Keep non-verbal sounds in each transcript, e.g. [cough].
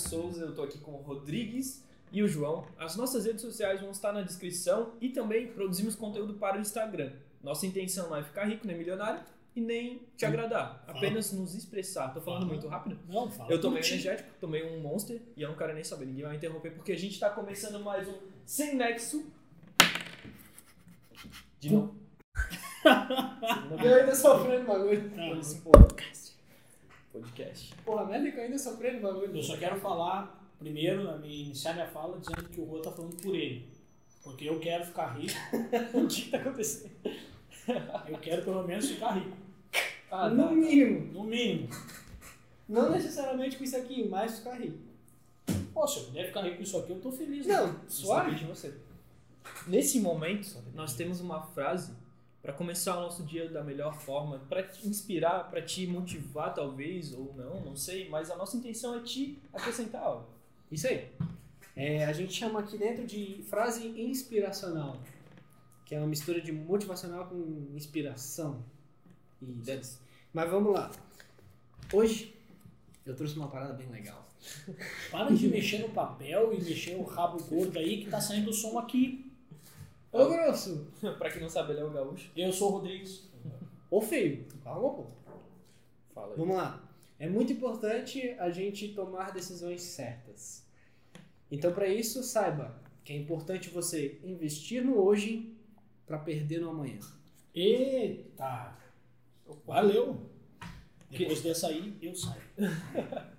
Souza, eu tô aqui com o Rodrigues e o João. As nossas redes sociais vão estar na descrição e também produzimos conteúdo para o Instagram. Nossa intenção não é ficar rico nem milionário e nem te agradar, Fala. apenas nos expressar. Tô falando Fala. muito rápido? Não, fala. Eu tomei ti. energético, tomei um Monster e eu não quero nem saber, ninguém vai interromper porque a gente tá começando mais um Sem Nexo. De novo. [laughs] Eu ainda sofrendo bagulho. Ah, Esse podcast. Podcast. Porra, que eu ainda sofrendo bagulho. Eu só quero falar primeiro, na minha- iniciar minha fala, dizendo que o Rô tá falando por ele. Porque eu quero ficar rico. [laughs] O que tá acontecendo? Eu quero pelo menos ficar rico. Ah, no tá. mínimo. No mínimo. Não necessariamente com isso aqui, mas ficar rico. Pô, se eu puder ficar rico com isso aqui, eu tô feliz. Não, né? Suave. depende de você. Nesse momento, nós temos uma frase para começar o nosso dia da melhor forma, para te inspirar, para te motivar talvez ou não, não sei, mas a nossa intenção é te acrescentar algo. Isso aí. É, a gente chama aqui dentro de frase inspiracional, que é uma mistura de motivacional com inspiração. Isso. Mas vamos lá. Hoje eu trouxe uma parada bem legal. Para de mexer no papel e mexer o rabo gordo aí que tá saindo o som aqui. Ô grosso! [laughs] para quem não sabe, ele é o gaúcho. Eu sou o Rodrigues. Ô feio! Calma, pô. Fala aí. Vamos lá. É muito importante a gente tomar decisões certas. Então, para isso, saiba que é importante você investir no hoje para perder no amanhã. Eita! Valeu! Depois dessa aí, eu saio. [laughs]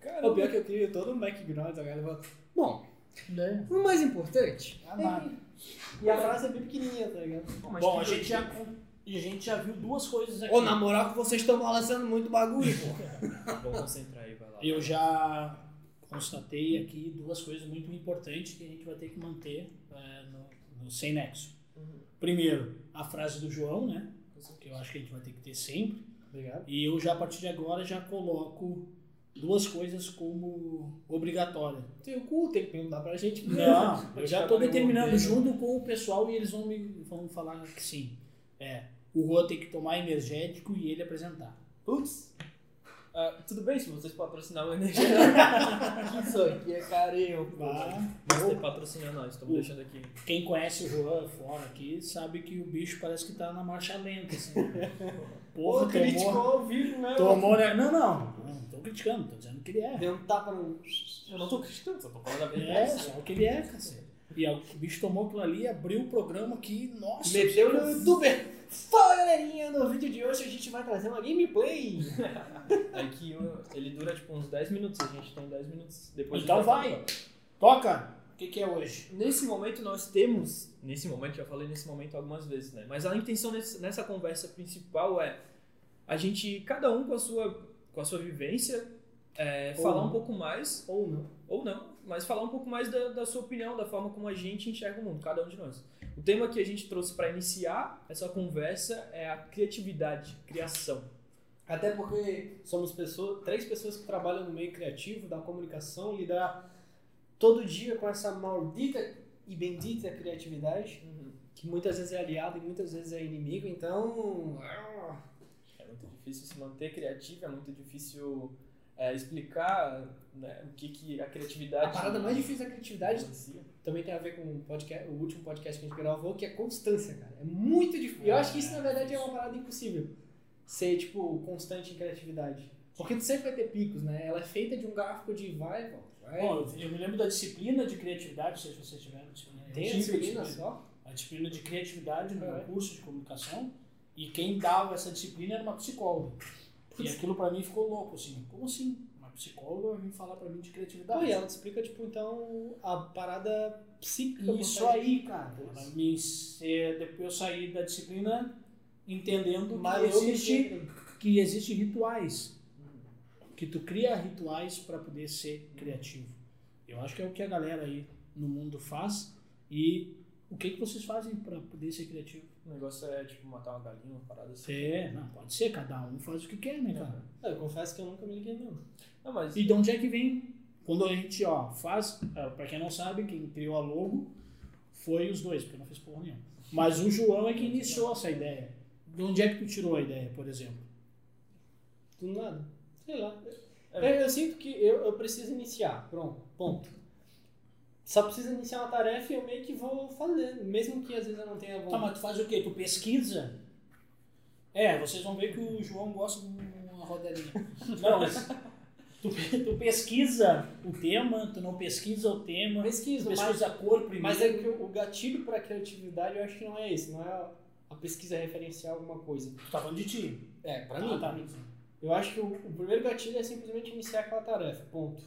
Cara, O pior é que eu crio todo um background, eu vou... Bom, Né? o mais importante Ah, nada. E a frase é bem pequenininha, tá ligado? mas Bom, a gente, já, a gente já viu duas coisas aqui. Ô, na moral que vocês estão balançando muito bagulho, pô. Vamos concentrar aí, vai lá. Eu já constatei aqui duas coisas muito importantes que a gente vai ter que manter é, no, no Sem Nexo. Uhum. Primeiro, a frase do João, né? Que eu acho que a gente vai ter que ter sempre. Obrigado. E eu já, a partir de agora, já coloco duas coisas como obrigatória. Tem o cu, tem que perguntar pra gente. Não, eu já um determinando junto com o pessoal e eles vão me vão falar que sim. É, o Juan tem que tomar energético e ele apresentar. Putz. Ah, tudo bem se vocês patrocinar o [laughs] energia. Isso aqui é carinho, pô. Vá. Você patrocina nós, estamos deixando aqui. Quem conhece o Juan fora aqui sabe que o bicho parece que tá na marcha lenta, assim. [laughs] Porra, tomou, ao vivo mesmo. tomou, né? Não, não, tô criticando, tô dizendo que ele é. Deu um tapa no... Eu não tô criticando, só tô falando a verdade. É, só que ele é, cacete. E aí, o bicho tomou aquilo ali, abriu o programa que, nossa. Meteu no youtuber. Fala galerinha, no vídeo de hoje a gente vai trazer uma gameplay. [laughs] É que ele dura tipo uns 10 minutos, a gente tem 10 minutos. Depois Então gente vai. Toca! O que, que é hoje? Nesse momento nós temos, nesse momento, já falei nesse momento algumas vezes, né? Mas a intenção nesse- nessa conversa principal é a gente, cada um com a sua, com a sua vivência, é, falar não. um pouco mais, Ou não. ou não, mas falar um pouco mais da, da sua opinião, da forma como a gente enxerga o mundo, cada um de nós. O tema que a gente trouxe para iniciar essa conversa é a criatividade, criação. Até porque somos pessoas, três pessoas que trabalham no meio criativo, da comunicação, lidar todo dia com essa maldita e bendita criatividade, que muitas vezes é aliado e muitas vezes é inimigo, então. É muito difícil se manter criativo, é muito difícil é, explicar né, o que, que a criatividade. A parada mais difícil da criatividade também tem a ver com o, podcast, o último podcast que a gente gravou, que é constância, cara. É muito difícil. Eu acho que isso, na verdade, é uma parada impossível. Ser, tipo, constante em criatividade. Porque tu sempre vai ter picos, né? Ela é feita de um gráfico de vai e volta. Vai. Bom, eu me lembro da disciplina de criatividade, se vocês tiveram disciplina. Tem a tive disciplina só? A disciplina de criatividade no É. curso de comunicação. E quem dava essa disciplina era uma psicóloga. E aquilo pra mim ficou louco, assim. Como assim? Uma psicóloga vem falar pra mim de Pô, criatividade? e ela te explica, tipo, então, a parada psíquica. Isso aí, cara. Ela me, depois eu saí da disciplina entendendo Mas que existe, que existe rituais. Que tu cria rituais para poder ser criativo. Eu acho que é o que a galera aí no mundo faz. E o que, que vocês fazem para poder ser criativo? O negócio é tipo matar uma galinha, uma parada assim. É, não, pode ser, cada um faz o que quer, né, cara? Ah, Eu confesso que eu nunca me liguei, não. Não, mas E de onde é que vem? Quando a gente, ó, faz, é, pra quem não sabe, quem criou a logo foi os dois, porque eu não fiz porra nenhuma. Mas o João é que iniciou essa ideia. De onde é que tu tirou a ideia, por exemplo? Do nada. Sei lá. Eu, eu sinto que eu, eu preciso iniciar, pronto, ponto. Só preciso iniciar uma tarefa e eu meio que vou fazer, mesmo que às vezes eu não tenha Tá, vontade. mas tu faz o quê? Tu pesquisa? É, vocês vão ver que o João gosta de uma rodelinha. [laughs] Não, mas tu, tu pesquisa o tema, tu não pesquisa o tema, Pesquiso, tu mas, pesquisa a cor primeiro. mas é que o gatilho para criatividade eu acho que não é esse, não é a, pesquisa referencial alguma coisa. Tu tá falando de ti. É, pra Ah, mim. tá. Eu acho que o, o primeiro gatilho é simplesmente iniciar aquela tarefa, ponto.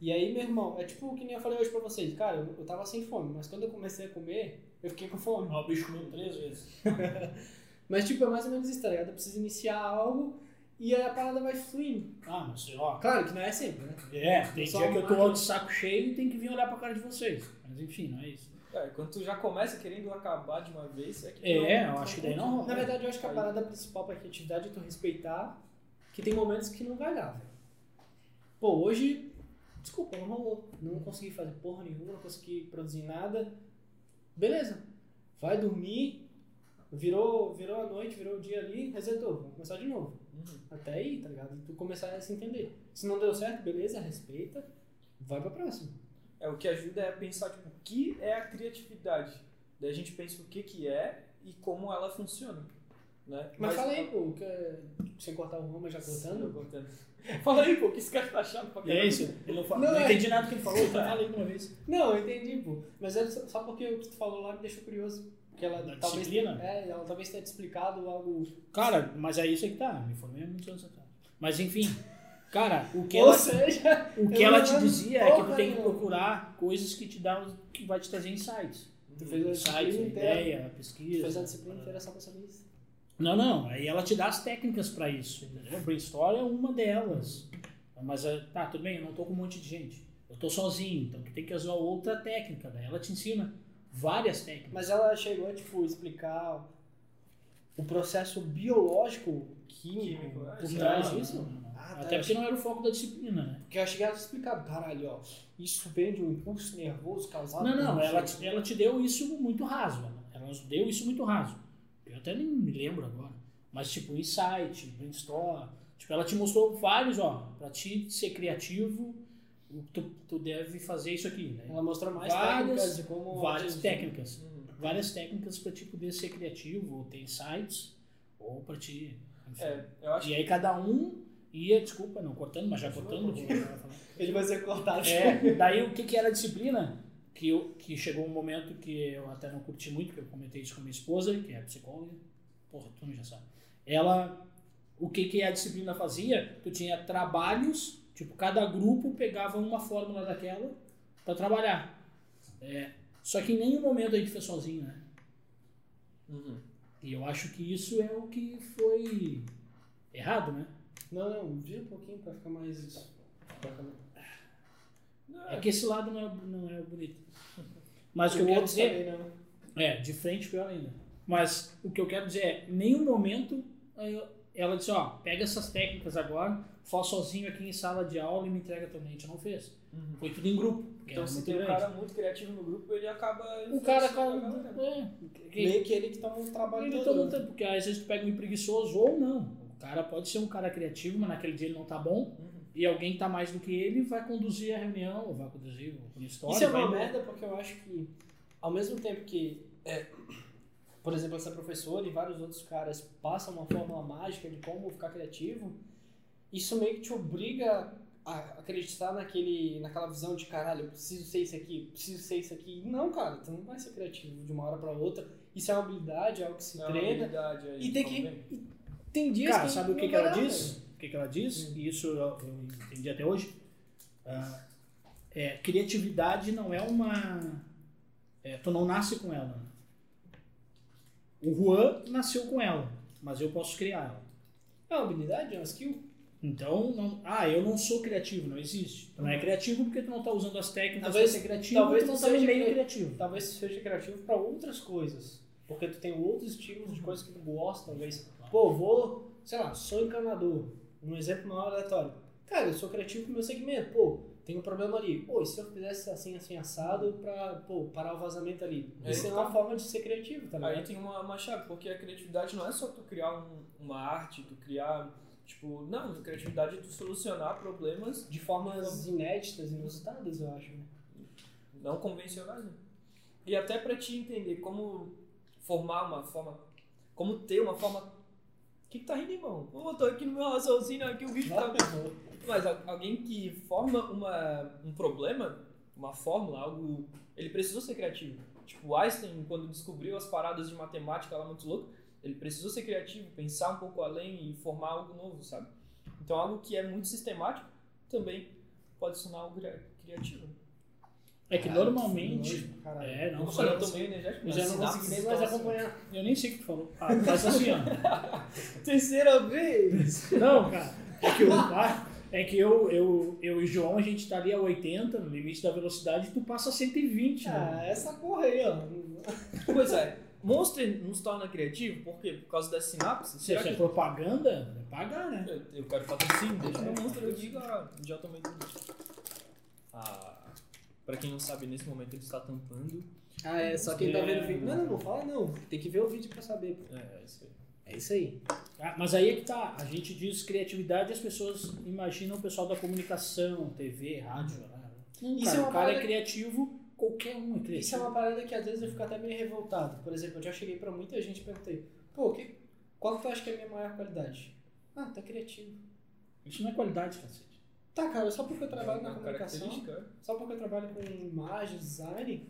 E aí, meu irmão, é tipo o que nem eu falei hoje pra vocês. Cara, eu, eu tava sem fome, mas quando eu comecei a comer, eu fiquei com fome. Ó, o bicho comeu três vezes. [laughs] Mas, tipo, é mais ou menos isso, tá ligado? Eu preciso iniciar algo e aí a parada vai fluindo. Ah, mas ó. Claro que não é sempre, né? É, tem Só dia que eu tô máquina. de saco cheio e tem que vir olhar pra cara de vocês. Mas enfim, não é isso. Cara, quando tu já começa querendo acabar de uma vez, é que É, não- eu acho que daí não rola. Na verdade, eu acho que a parada principal pra criatividade é tu respeitar que tem momentos que não vai dar, velho. Pô, hoje, desculpa, não rolou. Não consegui fazer porra nenhuma, não consegui produzir nada. Beleza. Vai dormir, virou, virou a noite, virou o dia ali, resetou, vamos começar de novo. Uhum. Até aí, tá ligado? E tu começar a se entender. Se não deu certo, beleza, respeita, vai pra próxima. É, o que ajuda é pensar, tipo, o que é a criatividade. Daí a gente pensa o que que é e como ela funciona, né? Mas, fala aí, pô, que, é- sem cortar o rumo, mas já Cortando? cortando. cortando. [laughs] Fala aí, pô, que esse cara tá chato pra É isso. Ele não, fala, Não, não, é- entendi nada do que ele falou, então fala aí de uma vez. Não, eu entendi, pô. Mas é só porque o que tu falou lá me deixou curioso. Porque ela Da talvez. disciplina? É, ela talvez tenha te explicado algo. Cara, mas é isso aí que tá. Me formei há muitos anos atrás. Mas enfim, cara, o que [laughs] Ou ela, seja, o que ela te dizia é que tu tem que procurar coisas que te dão, que vai te trazer insights. tu fez a Insights, a ideia, a pesquisa. Fez a disciplina inteira só pra saber isso. Não, não. Aí ela te dá as técnicas pra isso. Entendeu? Brainstorm é uma delas. Mas eh, tá, tudo bem, eu não tô com um monte de gente. Eu tô sozinho, então tu tem que usar outra técnica. Daí ela te ensina várias técnicas. Mas ela chegou a, tipo, explicar o processo biológico, químico, Químico, é, por trás disso. Ah, tá. Até porque não era o foco da disciplina, né? Porque eu cheguei a explicar, caralho, ó, isso vem de um impulso nervoso causado Não, por não, ela te, ela te deu isso muito raso. Ela, ela nos deu isso muito raso. Eu até nem me lembro agora. Mas tipo, insight, brainstorm. Tipo, ela te mostrou vários, ó, pra ti ser criativo, tu, tu deve fazer isso aqui, né? Ela mostrou mais Várias- técnicas de como. Várias técnicas. Uhum. Várias técnicas pra ti poder ser criativo, ou ter insights, ou pra ti. enfim. É, eu acho E aí cada um ia, desculpa, não cortando, mas já cortando. falar. [laughs] Ele vai ser cortado. É, daí o que, que era a disciplina? Que, eu, que chegou um momento que eu até não curti muito, que eu comentei isso com minha esposa, que é psicóloga. Porra, tu não já sabe. Ela, o que, que a disciplina fazia? Tu tinha trabalhos, tipo, cada grupo pegava uma fórmula daquela para trabalhar. É, só que em nenhum momento a gente fez sozinho, né? Uhum. E eu acho que isso é o que foi errado, né? Não, não, vira um pouquinho pra ficar mais. É que esse lado não é, não é bonito. Mas o que eu quero dizer também não. É, de frente pior ainda. Mas o que eu quero dizer é, em nenhum momento ela disse, ó, pega essas técnicas agora, faz sozinho aqui em sala de aula e me entrega também. A gente não fez. Uhum. Foi tudo em grupo. Então, se tem um cara muito criativo no grupo, ele acaba. O cara, influenciando cara a galera. é, que- Meio que ele que um trabalho ele todo. tempo, porque às vezes tu pega um preguiçoso ou não. O cara pode ser um cara criativo, mas naquele dia ele não tá bom. Uhum. E alguém que tá mais do que ele vai conduzir a reunião, ou vai conduzir o história. Isso é uma merda porque eu acho que, ao mesmo tempo que, é, por exemplo, essa professora e vários outros caras passam uma fórmula mágica de como ficar criativo, isso meio que te obriga a acreditar naquele, naquela visão de caralho, eu preciso ser isso aqui, preciso ser isso aqui. Não, cara, tu não vai ser criativo de uma hora pra outra. Isso é uma habilidade, é algo que se É uma treina. habilidade aí, E tem que- também. Tem dias Cara, que sabe o que, que ela diz? Que, que ela diz? E isso eu, eu entendi até hoje. Ah, é, criatividade não é uma. é, tu não nasce com ela. O Juan nasceu com ela, mas eu posso criar ela. É uma habilidade, é uma skill. Então, não- ah, eu não sou criativo, não existe. Tu não é criativo porque tu não está usando as técnicas Talvez- para ser criativo, talvez tu não está no seja meio cri- criativo. Talvez seja criativo pra outras coisas. Porque tu tem outros estilos de coisas que tu gosta, talvez. Pô, vou, sei lá, sou encanador. Um exemplo maior aleatório. Cara, eu sou criativo pro meu segmento. Pô, tem um problema ali. Pô, e se eu fizesse assim, assim, assado pra, pô, parar o vazamento ali? É, Isso é então- uma forma de ser criativo, tá Aí tem uma, uma chave, porque a criatividade não é só tu criar um- uma arte, tu criar Tipo, não, criatividade é tu solucionar problemas De formas inéditas, inusitadas, eu acho. né? não convencionais. Né? E até pra te entender como formar uma forma, como ter uma forma. O que, que tá rindo, irmão? Eu tô aqui no meu raciocínio, aqui o bicho tá. Mas al- alguém que forma uma, um problema, uma fórmula, algo. Ele precisou ser criativo. Tipo, Einstein, quando descobriu as paradas de matemática lá muito louco, ele precisou ser criativo, pensar um pouco além e formar algo novo, sabe? Então, algo que é muito sistemático também pode se tornar algo cria- criativo. É que normalmente. É, não, Nossa, eu tô meio energético. Eu mas já não consegui nem mais assim. acompanhar. Eu nem sei o que tu falou. Ah, mas assim, ó. Terceira vez! Não, cara. É que, eu, é que eu, eu, eu e o João, a gente tá ali a 80, no limite da velocidade, e tu passa a 120, Ah, né? essa porra aí, ó. Pois é, Monster nos torna criativo, por quê? Por causa das sinapses? Se isso é que propaganda, é pagar, né? Eu, eu quero patrocínio, deixa meu monstro eu digo, ah, já tomei tudo. Ah, pra quem não sabe, nesse momento ele está tampando. Ah, é, só quem tá vendo o vídeo. Não, não, não fala não. Tem que ver o vídeo pra saber. pô. É, é isso aí. É isso aí. Ah, Mas aí é que tá, a gente diz criatividade e as pessoas imaginam o pessoal da comunicação, TV, rádio. Né? Não, Isso cara, é uma o cara é parada- criativo, qualquer um é criativo. Isso é uma parada que às vezes eu fico até meio revoltado. Por exemplo, eu já cheguei pra muita gente e perguntei: pô, que, qual que tu acha que é a minha maior qualidade? Ah, tá criativo. Isso não é qualidade, cacete. Tá, cara, só porque eu trabalho na Uma comunicação, característica, só porque eu trabalho com imagem, design,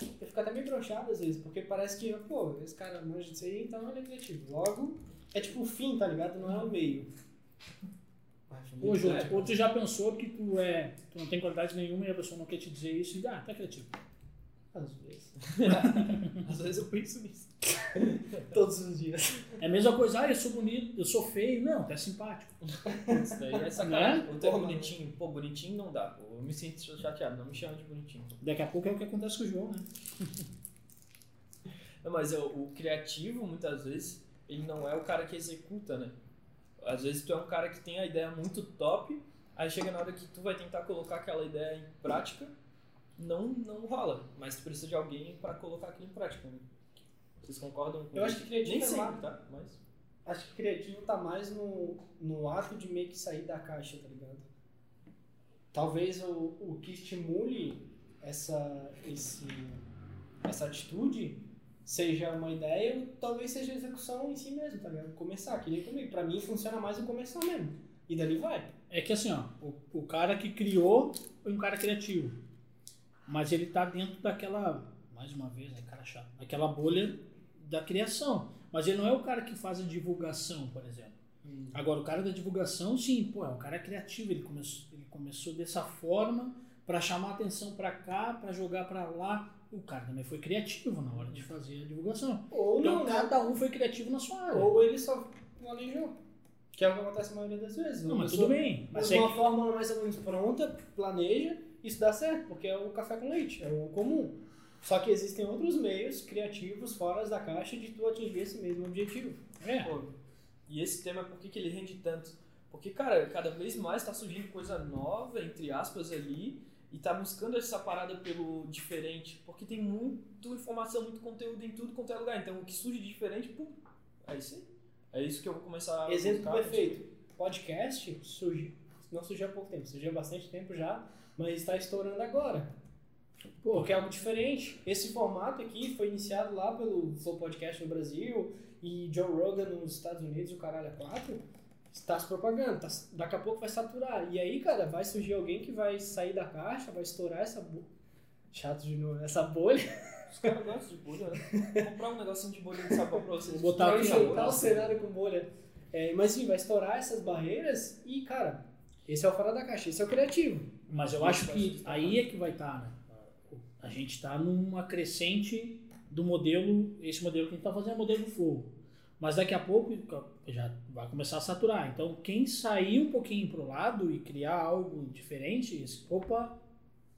eu fico até meio broxado às vezes, porque parece que, pô, esse cara manja disso aí, então ele é criativo. Logo, é tipo o fim, tá ligado? Não é o meio. Muito Ô, Jô, É. ou tu já pensou que tu é. Tu não tem qualidade nenhuma e a pessoa não quer te dizer isso e ah, tá criativo. Às vezes. [laughs] Às vezes eu penso nisso. [laughs] Todos os dias. É a mesma coisa, ah, eu sou bonito, eu sou feio. Não, tu é simpático. Isso daí é sacanagem. Né? Eu tô bonitinho. Pô, bonitinho não dá. Pô. Eu me sinto chateado, não me chama de bonitinho. Daqui a pouco é o que acontece com o João, né? [laughs] Não, mas eu- o criativo, muitas vezes, ele não é o cara que executa, né? Às vezes tu é um cara que tem a ideia muito top, aí chega na hora que tu vai tentar colocar aquela ideia em prática, não, não rola. Mas tu precisa de alguém pra colocar aquilo em prática, né? Vocês concordam com Eu isso? acho que criativo Nem é sempre, ma- tá? Mas... Acho que criativo tá mais no, no ato de meio que sair da caixa, tá ligado? Talvez o, o que estimule essa, esse, essa atitude seja uma ideia, ou talvez seja a execução em si mesmo, tá ligado? Começar, que nem comigo. Pra mim funciona mais o começar mesmo. E dali vai. É que assim, ó, o, o cara que criou foi um cara criativo. Mas ele tá dentro daquela, mais uma vez, né, cara chato, aquela bolha da criação. Mas ele não é o cara que faz a divulgação, por exemplo. Agora, o cara da divulgação, sim, pô, é um cara criativo. Ele começou, ele começou dessa forma para chamar atenção para cá, para jogar para lá. O cara também foi criativo na hora de fazer a divulgação. Ou Então, não, né? cada um foi criativo na sua área. Ou ele só planejou. Que é o que acontece a maioria das vezes. Não, mas tudo bem. Mas é uma que- fórmula mais ou menos pronta, planeja, isso dá certo, porque é o café com leite, é o comum. Só que existem outros meios criativos fora da caixa de tu atingir esse mesmo objetivo. é, Pô, e esse tema, por que, que ele rende tanto? Porque, cara, cada vez mais tá surgindo coisa nova, entre aspas, ali, e tá buscando essa parada pelo diferente, porque tem muita informação, muito conteúdo em tudo quanto é lugar. Então, o que surge de diferente, pum, é isso aí. É isso que eu vou começar a Exemplo buscar. perfeito. Podcast surge, não surgiu há pouco tempo, surgiu há bastante tempo já, mas está estourando agora. Porque é algo diferente. Esse formato aqui foi iniciado lá pelo Flow Podcast no Brasil e Joe Rogan nos Estados Unidos, o caralho é quatro. Está se propagando, tá- daqui a pouco vai saturar. E aí, cara, vai surgir alguém que vai sair da caixa, vai estourar essa bolha. Chato de novo, essa bolha. Os caras gostam de bolha, né? Comprar um negocinho de bolha de sabão pra vocês. Vou botar aqui, o cenário com bolha. É, mas sim, vai estourar essas barreiras e, cara, esse é o fora da caixa, esse é o criativo. Mas eu acho que aí é que vai estar, né? A gente está numa crescente do modelo, esse modelo que a gente está fazendo é o modelo do flow. Mas daqui a pouco já vai começar a saturar. Então, quem sair um pouquinho pro lado e criar algo diferente, esse- opa,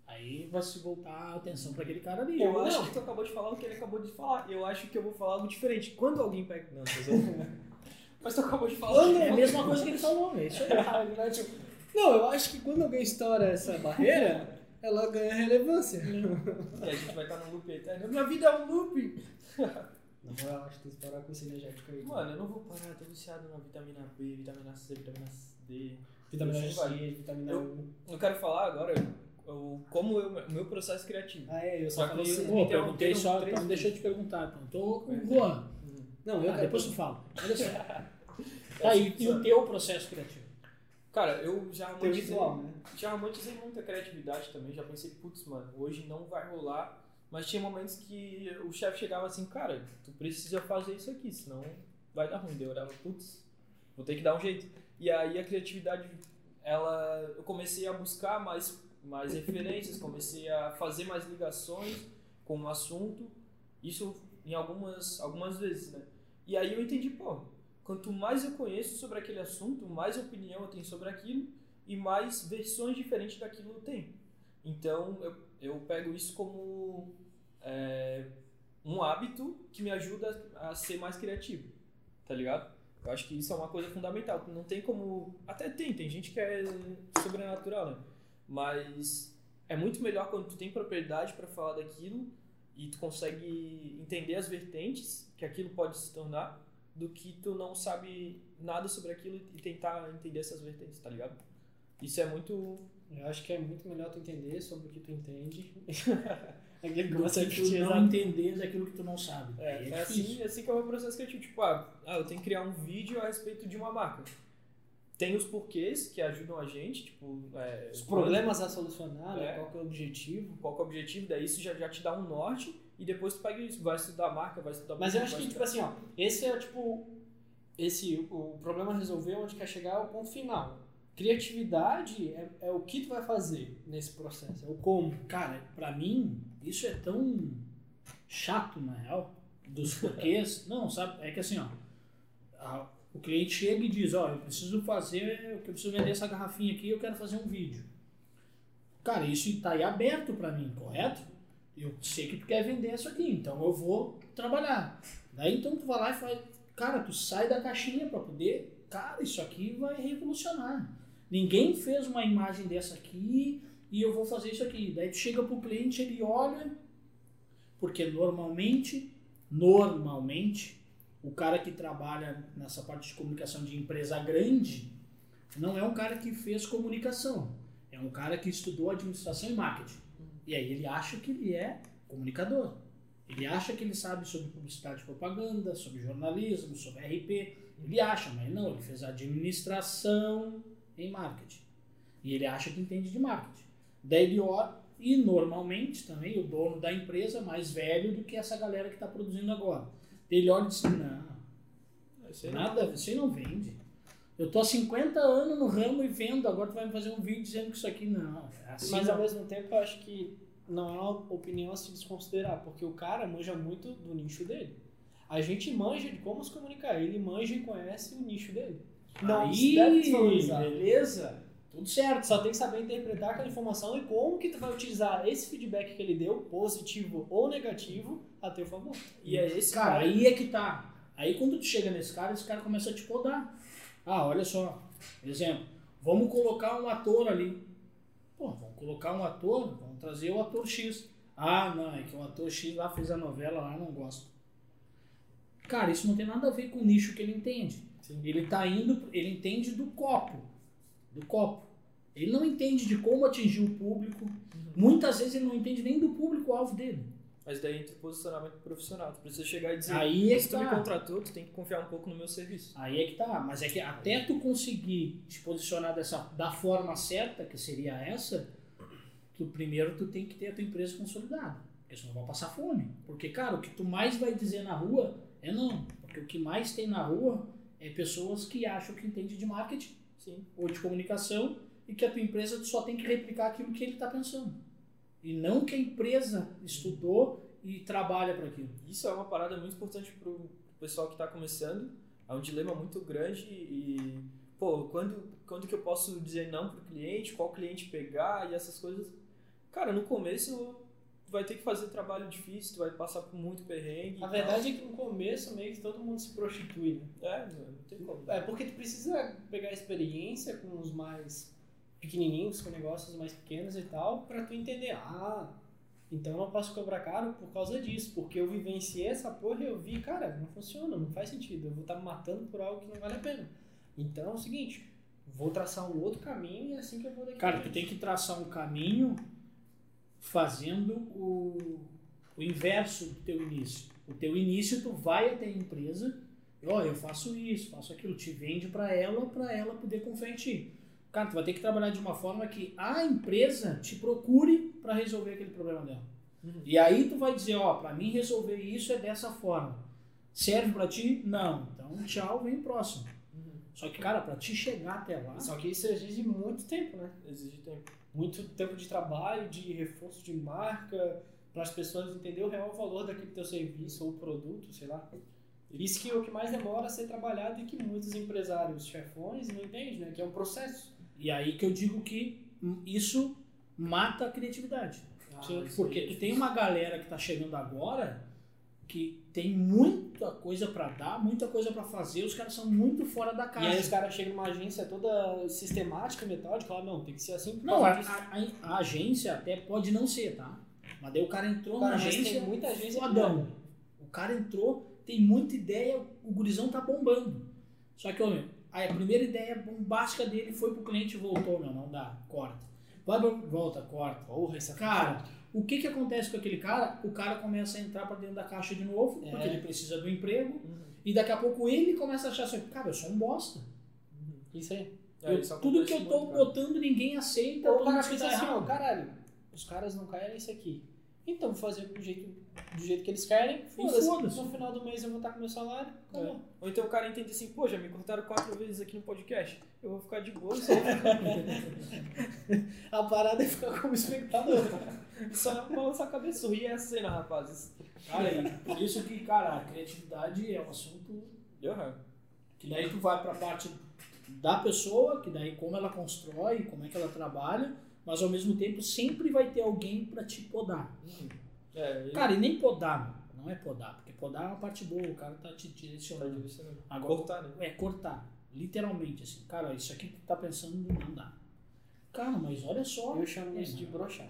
aí vai se voltar a atenção para aquele cara ali. Eu acho não. que tu acabou de falar o que ele acabou de falar. Eu acho que eu vou falar algo diferente. Quando alguém pega. Não. [laughs] Mas tu acabou de falar. Quando- É a mesma coisa que ele falou, é isso aí. [laughs] Tipo, Não, eu acho que quando alguém estoura essa barreira, ela ganha relevância. E a gente vai estar num loop eterno. Minha vida é um loop! Na moral, acho que tem que parar com esse energético aí. Mano, eu não vou parar, tô viciado na vitamina B, vitamina C, vitamina D. Vitamina Assim C, vai. vitamina Eu- U. Eu quero falar agora o, como eu- o meu processo criativo. Ah, é, eu só Só que falei. você- Pô, perguntei só, três então deixa eu te perguntar. Então, tô o É. Juan. Não, eu Ah, depois tu fala. [laughs] Olha só. Tá, e, e o teu processo criativo? Cara, eu já romantizei, visual, né? já romantizei muita criatividade também. Já pensei, putz, mano, hoje não vai rolar. Mas tinha momentos que o chefe chegava assim, cara, tu precisa fazer isso aqui, senão vai dar ruim. Daí eu olhava, putz, vou ter que dar um jeito. E aí a criatividade, ela, eu comecei a buscar mais, mais referências, comecei a fazer mais ligações com o assunto. Isso em algumas, algumas vezes, né? E aí eu entendi, pô, quanto mais eu conheço sobre aquele assunto, mais opinião eu tenho sobre aquilo e mais versões diferentes daquilo eu tenho. Então eu, eu pego isso como é, um hábito que me ajuda a ser mais criativo, tá ligado? Eu acho que isso é uma coisa fundamental. Não tem como. Até tem, tem gente que é sobrenatural, né? Mas é muito melhor quando tu tem propriedade para falar daquilo e tu consegue entender as vertentes que aquilo pode se tornar do que tu não sabe nada sobre aquilo e tentar entender essas vertentes, tá ligado? Isso é muito. Eu acho que é muito melhor tu entender sobre o que tu entende. [laughs] Aquele que você que tu não entender daquilo que tu não sabe. É, é, difícil. assim, é assim que é o meu processo criativo. Tipo, ah, ah, eu tenho que criar um vídeo a respeito de uma marca. Tem os porquês que ajudam a gente, tipo. É, Os problemas a solucionar, né? É. Qual que é o objetivo. Qual que é o objetivo, daí isso já, já te dá um norte e depois tu pega isso, vai estudar a marca, vai estudar Mas eu acho que, tipo assim, ó, esse é tipo. Esse, o problema resolver onde quer chegar é o ponto final. Criatividade é, é o que tu vai fazer nesse processo, é o como. Cara, pra mim, isso é tão chato, na real, dos porquês. [laughs] não, sabe? É que assim, ó, a- o cliente chega e diz, ó, eu preciso fazer, eu preciso vender essa garrafinha aqui, eu quero fazer um vídeo. Cara, isso tá aí aberto pra mim, correto? Eu sei que tu quer vender isso aqui, então eu vou trabalhar. Daí então tu vai lá e faz, cara, tu sai da caixinha pra poder, cara, isso aqui vai revolucionar. Ninguém fez uma imagem dessa aqui e eu vou fazer isso aqui. Daí tu chega pro cliente, ele olha, porque normalmente, normalmente, o cara que trabalha nessa parte de comunicação de empresa grande não é um cara que fez comunicação, é um cara que estudou administração e marketing. E aí ele acha que ele é comunicador. Ele acha que ele sabe sobre publicidade e propaganda, sobre jornalismo, sobre RP. Ele acha, mas não, ele fez administração em marketing. E ele acha que entende de marketing. Daí ele olha, e normalmente também o dono da empresa é mais velho do que essa galera que está produzindo agora. Ele olha e diz: Não, Isso nada, você não vende. Eu tô há 50 anos no ramo e vendo, agora tu vai me fazer um vídeo dizendo que isso aqui não. É assim Mas não. ao mesmo tempo eu acho que não é uma opinião a se desconsiderar, porque o cara manja muito do nicho dele. A gente manja de como se comunicar, ele manja e conhece o nicho dele. Não Aí, beleza, tudo certo. Só tem que saber interpretar aquela informação e como que tu vai utilizar esse feedback que ele deu, positivo ou negativo, a teu favor. E é esse Cara, aí é que tá. Aí quando tu chega nesse cara, esse cara começa a te podar. Ah, olha só. Exemplo. Vamos colocar um ator ali. Pô, vamos colocar um ator, vamos trazer o ator X. Ah, não, é que o ator X lá fez a novela lá, não gosto. Cara, isso não tem nada a ver com o nicho que ele entende. Sim. Ele tá indo, ele entende do copo. Do copo. Ele não entende de como atingir o público. Muitas vezes ele não entende nem do público-alvo dele. Mas daí entra o posicionamento profissional. Tu precisa chegar e dizer, Aí é que se tu me tá. contratou, tu tem que confiar um pouco no meu serviço. Aí é que tá, mas é que até tu conseguir te posicionar dessa, da forma certa, que seria essa, tu primeiro tu tem que ter a tua empresa consolidada. Porque senão vai passar fome. Porque, cara, o que tu mais vai dizer na rua é não. Porque o que mais tem na rua é pessoas que acham que entende de marketing Sim. ou de comunicação e que a tua empresa tu só tem que replicar aquilo que ele está pensando. E não que a empresa estudou e trabalha para aquilo. Isso é uma parada muito importante pro, pro pessoal que está começando. É um dilema muito grande e, pô, quando, quando que eu posso dizer não pro cliente, qual cliente pegar e essas coisas. Cara, no começo vai ter que fazer trabalho difícil, tu vai passar por muito perrengue. e A tal. verdade é que no começo meio que todo mundo se prostitui, né? É, não tem como. É, porque tu precisa pegar experiência com os mais pequenininhos, com negócios mais pequenos e tal, pra tu entender, ah, Então eu não posso cobrar caro por causa disso, porque eu vivenciei essa porra e eu vi, cara, não funciona, não faz sentido. Eu vou estar me matando por algo que não vale a pena. Então é o seguinte, vou traçar um outro caminho e é assim que eu vou daqui. Cara, tu tem que traçar um caminho fazendo o, o inverso do teu início. O teu início, tu vai até a empresa, ó, eu faço isso, faço aquilo, te vende para ela, para ela poder confiar em ti. Cara, tu vai ter que trabalhar de uma forma que a empresa te procure para resolver aquele problema dela. Uhum. E aí tu vai dizer, ó, para mim resolver isso é dessa forma. Serve para ti? Não. Então, tchau, vem próximo. Uhum. Só que, cara, para te chegar até lá, Só que isso exige muito tempo, né? Exige tempo. Muito tempo de trabalho, de reforço de marca, para as pessoas entenderem o real valor daquele teu serviço ou produto, sei lá. Isso que é o que mais demora a ser trabalhado e que muitos empresários chefões não entendem, né? Que é um processo. E aí que eu digo que isso mata a criatividade. Isso Porque tu tem uma galera que tá chegando agora que tem muita coisa pra dar, muita coisa pra fazer, os caras são muito fora da E aí os casa. caras chegam numa agência toda sistemática, metódica, falam, não, tem que ser assim. Não, a, a- a- agência até pode não ser, tá? Mas daí o cara entrou Cara, na agência, tem muita agência fodão. O cara entrou, tem muita ideia, o gurizão tá bombando. Só que, homem, aí a primeira ideia bombástica dele foi pro cliente e voltou, não, não dá, corta. Vai, volta, corta. Porra, essa Cara, o que que acontece com aquele cara? O cara começa a entrar pra dentro da caixa de novo, É. porque ele precisa do emprego, Uhum. e daqui a pouco ele começa a achar assim, cara, eu sou um bosta. Isso aí. É, Eu- isso tudo que eu tô muito, botando ninguém aceita, Ou o cara pensa tá assim, ó, errado. caralho, os caras não querem isso aqui. Então vou fazer do jeito, do jeito que eles querem. foda-se. No final do mês eu vou estar com meu salário. Acabou. Ou então o cara entende assim, pô, já me cortaram quatro vezes aqui no podcast. Eu vou ficar de boa, [laughs] só, A parada é ficar como espectador. só balançar a cabeça, sorrir é a cena, rapazes. Cara, e por isso que, cara, a criatividade é um assunto Uhum. que daí tu vai pra parte da pessoa, que daí como ela constrói, como é que ela trabalha, mas ao mesmo tempo sempre vai ter alguém pra te podar. É, ele Cara, e nem podar, não é podar, porque podar é uma parte boa, o cara tá te tá direcionando. direcionando. Agora, Cortar, né? é cortar, literalmente, assim, cara, isso aqui que tu tá pensando não dá. Cara, mas olha só. Eu chamo É, isso de brochar.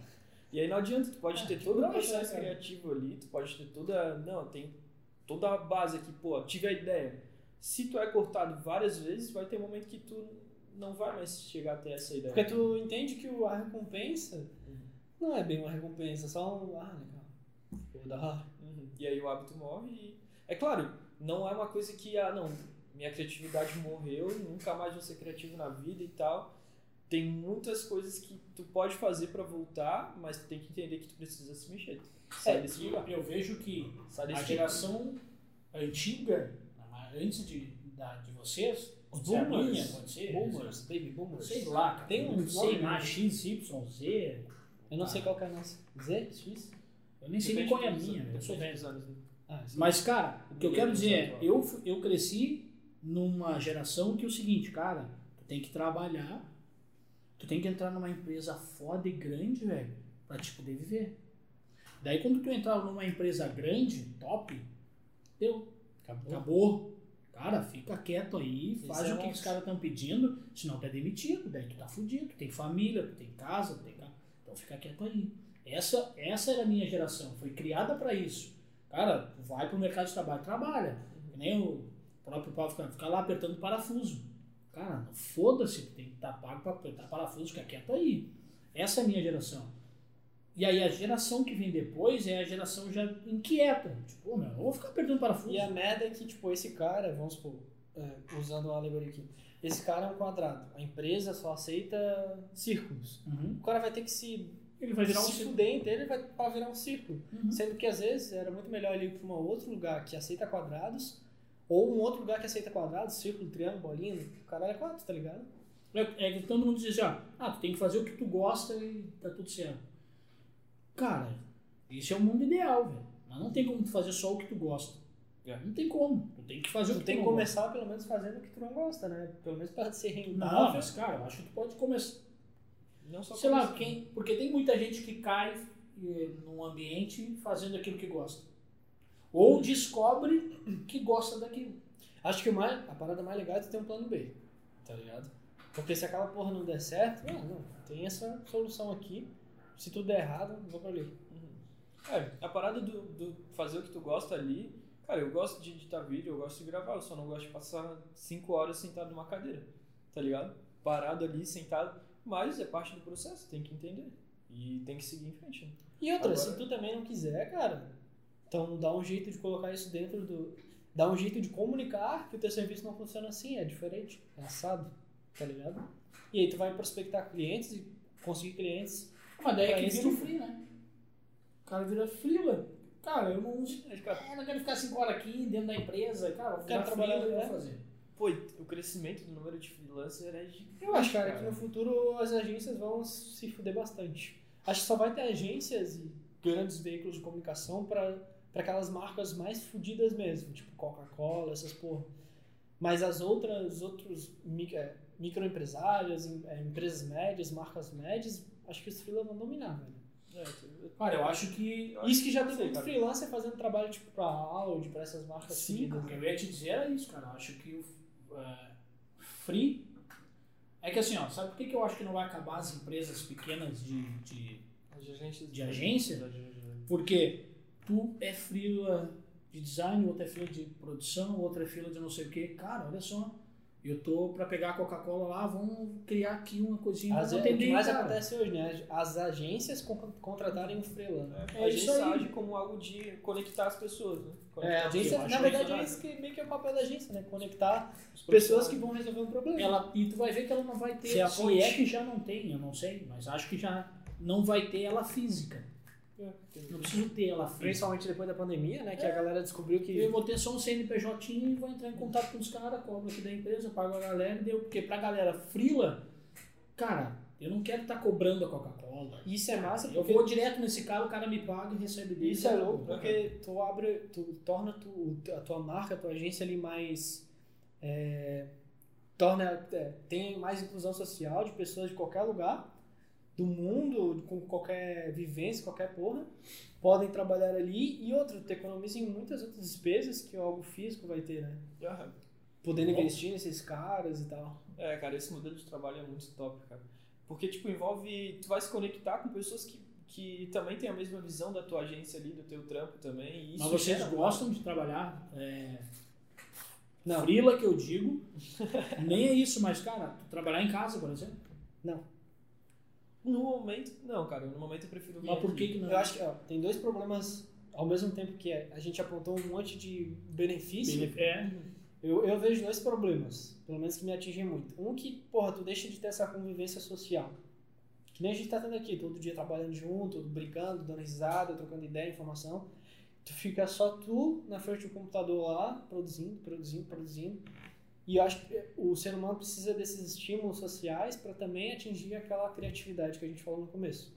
E aí não adianta, tu pode É, ter todo o processo cara. criativo ali, tu pode ter toda. Não, tem toda a base aqui, pô, tive a ideia. Se tu é cortado várias vezes, vai ter um momento que tu não vai mais chegar até essa ideia. Porque tu entende que o- a recompensa não é bem uma recompensa, é só um. Ah, hora. Uhum. E aí o hábito morre e. É claro, não é uma coisa que, ah, não, minha criatividade morreu, nunca mais vou ser criativo na vida e tal. Tem muitas coisas que tu pode fazer pra voltar, mas tu tem que entender que tu precisa se mexer. Sai É, desse lugar. eu vejo que a geração antiga, antes de, da, de vocês, Os boomers. minha, pode ser, Boomers, baby boomers. sei lá, Tem um nome, lá, né? X, Y, Z, Eu não sei qual que é a nossa. Z? X? Eu nem sei nem qual é a minha, eu sou velho. anos. né? Ah. Mas, cara, o que eu quero dizer é, eu, eu cresci numa geração que é o seguinte, cara, tu tem que trabalhar, tu tem que entrar numa empresa foda e grande, velho, pra te poder viver. Daí quando tu entrar numa empresa grande, top, deu, Acabou. acabou. Cara, fica quieto aí, faz é o que os caras estão pedindo, senão tu é demitido, daí tu tá fudido, tu tem família, tu tem casa, tu tem Então fica quieto aí. Essa, essa era a minha geração, foi criada pra isso. Cara, vai pro mercado de trabalho, trabalha. Que nem o próprio Paulo fica, fica lá apertando parafuso. Cara, foda-se, tem que estar pago pra apertar parafuso, fica quieto aí. Essa é a minha geração. E aí a geração que vem depois é a geração já inquieta. Tipo, pô, meu, eu vou ficar apertando parafuso. E a merda é que, tipo, esse cara, vamos supor, é, usando a alegoria aqui, esse cara é um quadrado. A empresa só aceita círculos. Uhum. O cara vai ter que se, Ele vai virar um se círculo. fuder inteiro vai pra virar um círculo. Uhum. Sendo que às vezes era muito melhor ele ir pra um outro lugar que aceita quadrados, ou um outro lugar que aceita quadrados, círculo, triângulo, bolinha, o caralho é quatro, tá ligado? É, é que todo mundo diz ó, ah, tu tem que fazer o que tu gosta e tá tudo certo. Cara, esse é o mundo ideal, velho. Mas não tem como tu fazer só o que tu gosta. É. Não tem como. Tu tem que fazer o Tu que tem tu que não começar pelo menos fazendo o que tu não gosta, né? Pelo menos pra ser gosta. rentável. Não, mas cara, eu acho que tu pode começar. Não só Sei lá, começar. quem, porque tem muita gente que cai eh, num ambiente fazendo aquilo que gosta. Ou descobre que gosta daquilo. Acho que o mais, a parada mais legal é ter um plano B, tá ligado? Porque se aquela porra não der certo, não, não, tem essa solução aqui. Se tudo der errado, vou pra ali. É, a parada do, do fazer o que tu gosta ali, cara, eu gosto de editar vídeo, eu gosto de gravar, eu só não gosto de passar 5 horas sentado numa cadeira, tá ligado? Parado ali, sentado, mas é parte do processo, tem que entender. E tem que seguir em frente. né? E outra, Agora- se tu também não quiser, cara, então dá um jeito de colocar isso dentro do. Dá um jeito de comunicar que o teu serviço não funciona assim, é diferente, é assado, tá ligado? E aí tu vai prospectar clientes e conseguir clientes. Mas daí é que vira free, né? O cara vira freela. Cara, eu não. Cara, É, não quero ficar 5 horas aqui dentro da empresa. Cara, eu Quero quero trabalhar trabalhar, o que eu é. vou fazer. Pô, o crescimento do número de freelancer é gigante. Eu acho, cara, que no futuro as agências vão se fuder bastante. Acho que só vai ter agências e grandes veículos de comunicação para aquelas marcas mais fudidas mesmo, tipo Coca-Cola, essas porra. Mas as outras, outros é, microempresários, em- é, empresas médias, marcas médias, acho que os freelas vão dominar, velho. É, Cara, eu acho que. eu Isso que já tem muito cara. freelancer fazendo trabalho tipo pra Audi, pra essas marcas Sim, o que eu ia te dizer era isso, cara. Eu acho que o é, free. É que assim, ó, sabe por que, que eu acho que não vai acabar as empresas pequenas de, de agências De agência? Porque tu é freela de design, outro é freela de produção, outro é freela de não sei o que. Cara, olha só. Eu tô pra pegar a Coca-Cola lá, vamos criar aqui uma coisinha Às vezes, o que mais cara. acontece hoje, né? As agências con- contratarem um freelance. É, É a isso aí. age como algo de conectar as pessoas, né? É, Conectar a os agência, na verdade, é isso que meio que é o papel da agência, né? Conectar pessoas que vão resolver um problema. Ela, e tu vai ver que ela não vai ter. Se é a Se é que já não tem, eu não sei, mas acho que já não vai ter ela física. É, Não preciso ter ela física. Principalmente depois da pandemia, né? Que a galera descobriu que. Eu vou ter só um CNPJ e vou entrar em contato com os caras, cobro aqui da empresa, pago a galera e deu. Porque pra galera frila, cara, eu não quero estar cobrando a Coca-Cola. Isso é massa Eu vou direto nesse cara, o cara me paga e recebe dele. Isso é louco, porque tu abre, tu torna tu, a tua marca, a tua agência ali mais. é, torna. é, tem mais inclusão social de pessoas de qualquer lugar do mundo, com qualquer vivência, qualquer porra, podem trabalhar ali e outra, tu economiza em muitas outras despesas que algo físico vai ter, né? Aham. Podendo investir nesses caras e tal. É, cara, esse modelo de trabalho é muito top, cara. Porque, tipo, envolve. Tu vai se conectar com pessoas que, que também têm a mesma visão da tua agência ali, do teu trampo também. E isso Mas vocês gera- gostam de trabalhar é, Não. frila, que eu digo. Nem é isso, mas, cara, trabalhar em casa, por exemplo. No momento, não, cara. No momento eu prefiro vir Mas por aqui. que que não? Eu acho que ó, tem dois problemas ao mesmo tempo que é, a gente apontou um monte de benefício. É, Eu, eu vejo dois problemas, pelo menos que me atingem muito. Um que, porra, tu deixa de ter essa convivência social. Que nem a gente tá tendo aqui, todo dia trabalhando junto, brincando, dando risada, trocando ideia, informação. Tu fica só tu na frente do computador lá, produzindo, produzindo, produzindo. E eu acho que o ser humano precisa desses estímulos sociais para também atingir aquela criatividade que a gente falou no começo.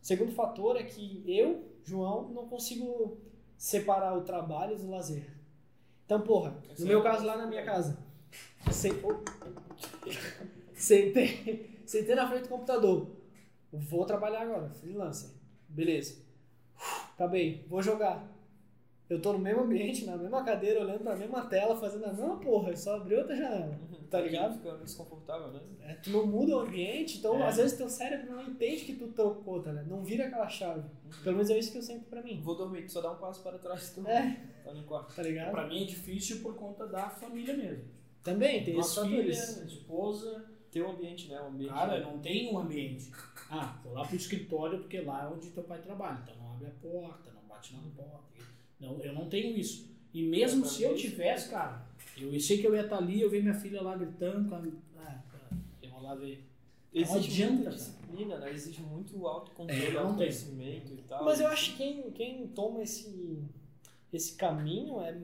Segundo fator é que eu, João, não consigo separar o trabalho do lazer. Então, porra, no meu caso lá na minha casa, se- oh, sentei, sentei na frente do computador. Vou trabalhar agora, freelancer. Beleza. Acabei, vou jogar. Eu tô no mesmo ambiente, na mesma cadeira, olhando pra mesma tela, fazendo a mesma porra, só abri outra janela. Uhum. Tá ligado? Fica desconfortável, né? É, tu não muda o ambiente, então É. às vezes teu cérebro não entende que tu trocou, tá ligado? Não vira aquela chave. Pelo menos é isso que eu sinto pra mim. Vou dormir, tu só dá um passo para trás tu É. tá no quarto. Tá ligado? pra mim é difícil por conta da família mesmo. Também tem esses fatores. esposa. Ter um ambiente, né? Um ambiente. Cara, não tem um ambiente. Ah, vou lá pro escritório porque lá é onde teu pai trabalha. Então não abre a porta, não bate na porta. Não, eu não tenho isso. E mesmo se eu tivesse, cara, eu sei que eu ia estar ali, eu ver minha filha lá gritando. Com a... Ah, cara, eu vou lá ver. Não Exige adianta, muita cara. disciplina, né? Exige muito autocontrole, É, não autoconhecimento e tal. Mas eu acho que quem, quem toma esse, esse caminho é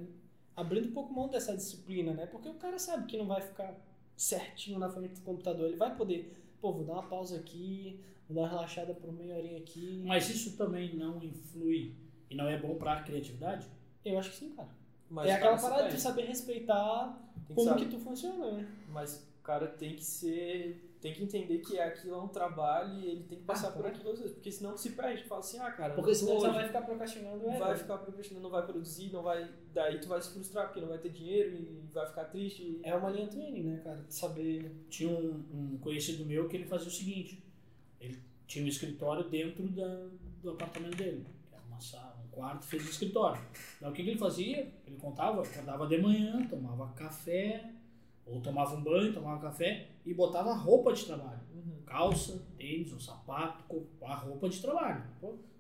abrindo um pouco mão dessa disciplina, né? Porque o cara sabe que não vai ficar certinho na frente do computador. Ele vai poder, pô, vou dar uma pausa aqui, vou dar uma relaxada por meia horinha aqui. Mas isso também não influi e não é bom pra criatividade? Eu acho que sim, cara. Mas, é aquela parada tem- de saber respeitar que como saber. que tu funciona, né? Mas o cara tem que ser. Tem que entender que aquilo é um trabalho e ele tem que passar Ah, por claro. aquilo às vezes. Porque senão se perde. Fala assim, ah, cara. Porque não senão hoje. vai ficar procrastinando. É, vai né? ficar procrastinando, não vai produzir, não vai. Daí tu vai se frustrar porque não vai ter dinheiro e vai ficar triste. É uma linha twinning, né, cara? Saber. Tinha um, um conhecido meu que ele fazia o seguinte: ele tinha um escritório dentro da, do apartamento dele, que era uma sala, quarto, fez o escritório. Daí o que, que ele fazia? Ele contava, acordava de manhã, tomava café, ou tomava um banho, tomava café e botava roupa de trabalho. Uhum. Calça, tênis, um sapato, a roupa de trabalho.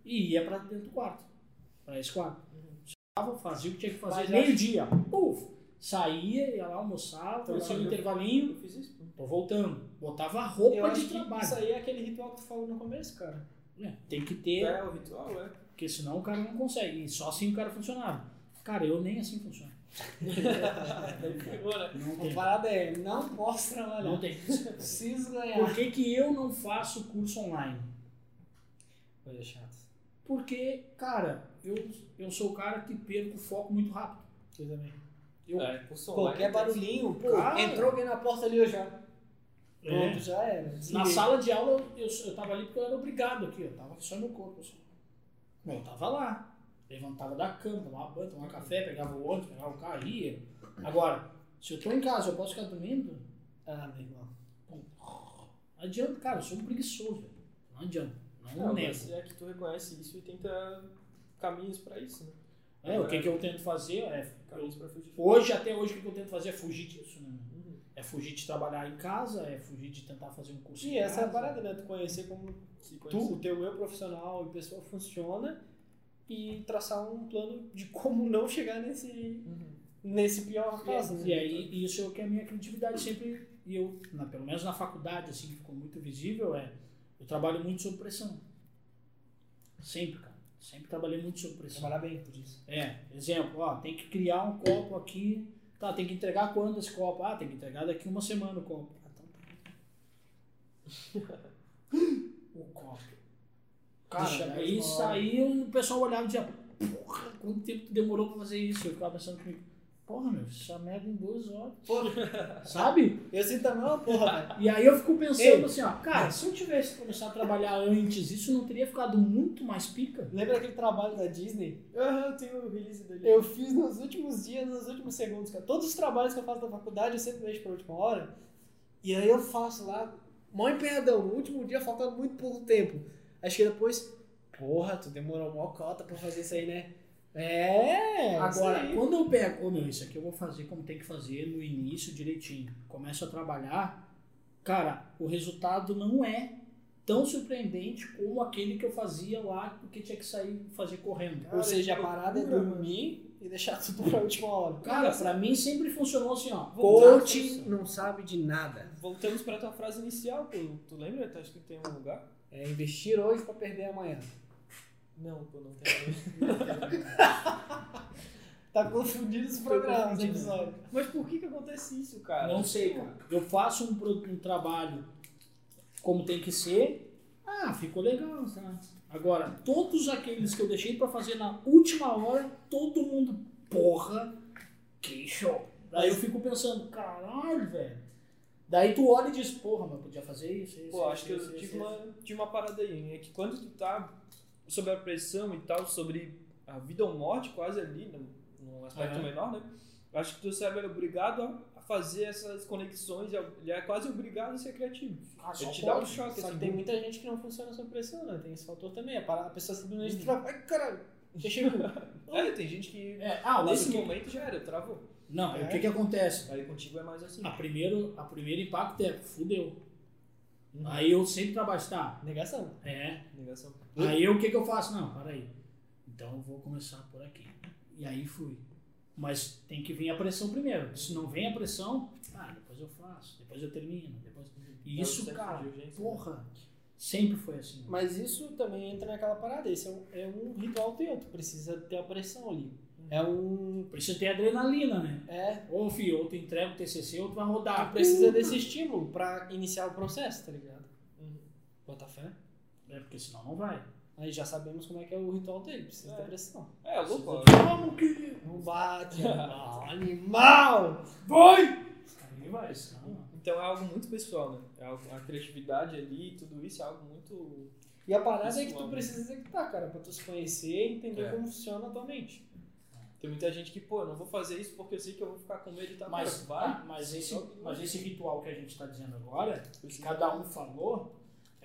E ia pra dentro do quarto. Pra esse quarto. Chegava, Fazia o que tinha que fazer. Meio-dia. Puf! Saía, ia lá almoçar, fazia um intervalinho, Eu fiz isso. tô voltando. Botava roupa de trabalho. isso aí é aquele ritual que tu falou no começo, cara. É, tem que ter, É, o ritual, é. Porque senão o cara não consegue. E só assim o cara funcionava. Cara, eu nem assim funciono. Né? Não parada é, não posso trabalhar. Não tem. Preciso ganhar. Por que, que eu não faço curso online? Coisa chata. Porque, cara, eu, eu sou o cara que perco o foco muito rápido. Eu também. Eu, É, Qualquer é barulhinho, pô, Cara. entrou alguém na porta ali, eu já. É. Pronto, já era. Na sala de aula, eu, eu tava ali porque eu era obrigado aqui, eu tava só no corpo. Assim. Eu tava lá, levantava da cama, tomava banho, tomava café, pegava o ônibus, pegava o carro, ia. Agora, se eu tô em casa, eu posso ficar dormindo? Ah, meu irmão. Não adianta, cara, eu sou um preguiçoso, velho. Não adianta, não, Não, nego. mas é que tu reconhece isso e tenta caminhos pra isso, né? É, o que, que eu tento fazer é. eu- Caminhos pra fugir. hoje, até hoje, o que que eu tento fazer é fugir disso, né? É fugir de trabalhar em casa, é fugir de tentar fazer um curso em essa é a casa. parada, né? Tu conhecer como Se tu, conhecer. o teu eu profissional e pessoa funciona e traçar um plano de como não chegar nesse, Uhum. nesse pior caso. né? E aí, isso é o que a minha criatividade sempre, e eu, na, pelo menos na faculdade, assim, ficou muito visível, é, eu trabalho muito sob pressão. Sempre, cara. Sempre trabalhei muito sob pressão. Trabalhar bem por isso. É, exemplo, ó, tem que criar um copo aqui, tá, tem que entregar quando esse copo? Ah, tem que entregar daqui uma semana o copo. Ah, então tá. [laughs] o copo. Cara, aí saiu e o pessoal olhava e dizia, porra, quanto tempo tu demorou pra fazer isso? Eu ficava pensando comigo, porra, meu, essa merda em duas horas. Sabe? Eu sinto também uma porra, velho. E aí eu fico pensando Ei. assim, ó, cara, se eu tivesse começado a trabalhar antes, isso não teria ficado muito mais pica? Lembra aquele trabalho da Disney? Aham, tem o release dele. Eu fiz nos últimos dias, nos últimos segundos, cara. Todos os trabalhos que eu faço da faculdade, eu sempre deixo pra última hora. E aí eu faço lá, mó empenhadão, no último dia, faltando muito pouco tempo. Acho que depois, porra, tu demorou mó cota pra fazer isso aí, né? É, Agora, isso aí. quando eu pego, ô meu, isso aqui eu vou fazer como tem que fazer no início direitinho. Começo a trabalhar, cara, o resultado não é tão surpreendente como aquele que eu fazia lá, porque tinha que sair e fazer correndo. Ou seja, a que parada é dormir e deixar [laughs] tudo pra última hora. Cara, pra mim sempre funcionou assim, ó. Coach não sabe de nada. Voltamos pra tua frase inicial, pô. Tu lembra? Tá escrito em algum lugar? É investir hoje pra perder amanhã. Não, pô, não tem. [laughs] Tá confundindo os programas, episódio. Mas por que que acontece isso, cara? Não sei, cara. Eu faço um, pro- um trabalho como tem que ser, ah, ficou legal, tá? Agora, todos aqueles que eu deixei pra fazer na última hora, todo mundo, porra, que show. Daí eu fico pensando, caralho, velho. Daí tu olha e diz, porra, mas eu podia fazer isso, isso, Pô, isso, acho que eu isso, tive isso, uma, tive uma parada aí, é que quando tu tá sob a pressão e tal, sobre a vida ou morte quase ali, num, num aspecto Aham. menor, né? Acho que teu cérebro é obrigado a, fazer essas conexões, ele é quase obrigado a ser criativo. Ah, Ele te dá um pode. choque, Só assim. que tem muita gente que não funciona sob pressão, né? Tem esse fator também. A para- a pessoa simplesmente trava. Ai, caralho, deixa eu. [laughs] É, tem gente que É, ah, nesse o que- momento já era, travou. Não, É. o que que acontece? Aí contigo é mais assim. A primeiro, a primeiro impacto é, fudeu. Uhum. Aí eu sempre trabalho, tá, Negação. é, Negação. Aí o que, que eu faço? Não, para aí. Então eu vou começar por aqui. E aí fui. Mas tem que vir a pressão primeiro. Se não vem a pressão, ah, depois eu faço, depois eu termino, depois. E isso, cara, urgência. porra, sempre foi assim. Mas isso também entra naquela parada. Esse é um, é um ritual teu. Tu precisa ter a pressão ali. É um. Precisa ter adrenalina, né? É. Ou, filho, ou tu entrega o TCC ou tu vai rodar. Tu precisa desse estímulo pra iniciar o processo, tá ligado? Uhum. Bota fé. É, porque senão não vai. Aí já sabemos como é que é o ritual dele. Precisa É. ter pressão. É, louco. Vamos que... Não bate, animal. [laughs] animal! Vai! Aí vai, senão... Então é algo muito pessoal, né? É algo- a criatividade ali, tudo isso é algo muito. E a parada é que Pessoal, tu né? precisa executar, cara, pra tu se conhecer e entender É. como funciona a tua mente. Tem muita gente que, pô, não vou fazer isso porque eu sei que eu vou ficar com medo e tá Mas, vai. mas, esse, mas esse ritual que a gente está dizendo agora, que cada um falou,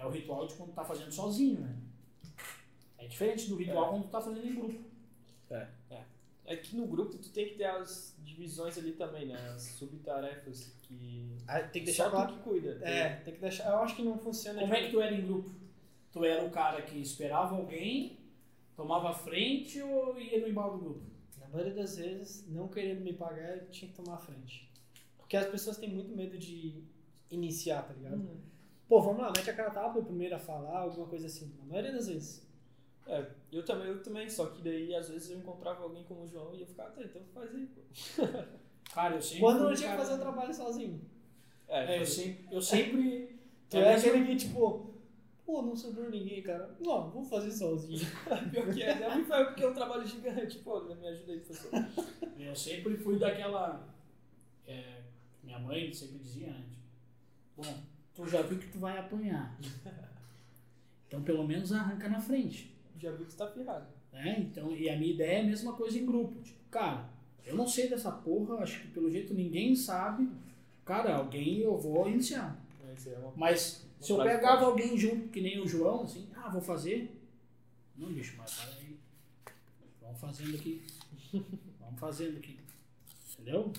é o ritual de quando tá fazendo sozinho, né? É diferente do ritual quando tu tá fazendo em grupo. É que no grupo tu tem que ter as divisões ali também, né? As subtarefas que. Ah, tem que Só deixar claro. tu que cuida. É, tem que deixar. Eu acho que não funciona. Como é que tu era em grupo? Tu era o cara que esperava alguém, tomava a frente ou ia no embalo do grupo? Na maioria das vezes, não querendo me pagar, eu tinha que tomar a frente. Porque as pessoas têm muito medo de iniciar, tá ligado? Uhum. Pô, vamos lá, mete a cara tapa o primeiro a falar, alguma coisa assim. Na maioria das vezes. É, eu também, eu também, só que daí às vezes eu encontrava alguém como o João e eu ficava, tá, então faz aí, pô. [laughs] Cara, eu sempre. Quando eu tinha que fazer o trabalho sozinho. É, eu faz- sempre. Eu sempre [laughs] Tu É é aquele que, tipo, pô, não sobrou ninguém, cara. Não, vou fazer sozinho. [laughs] Pior que é, né? Foi porque é um trabalho gigante, pô, me ajuda aí, professor. Eu sempre fui daquela. é, minha mãe sempre dizia, né? tipo, Bom, tu já viu que tu vai apanhar. Então pelo menos arranca na frente. Já vi que você tá ferrado. Né? Então, e a minha ideia é a mesma coisa em grupo. Tipo, cara, eu não sei dessa porra, acho que pelo jeito ninguém sabe. Cara, alguém eu vou iniciar. Mas é uma Mas se eu pegava forte. alguém junto, que nem o João, assim, ah, vou fazer. Não, bicho, mas para aí. Vamos fazendo aqui. Vamos fazendo aqui. Entendeu?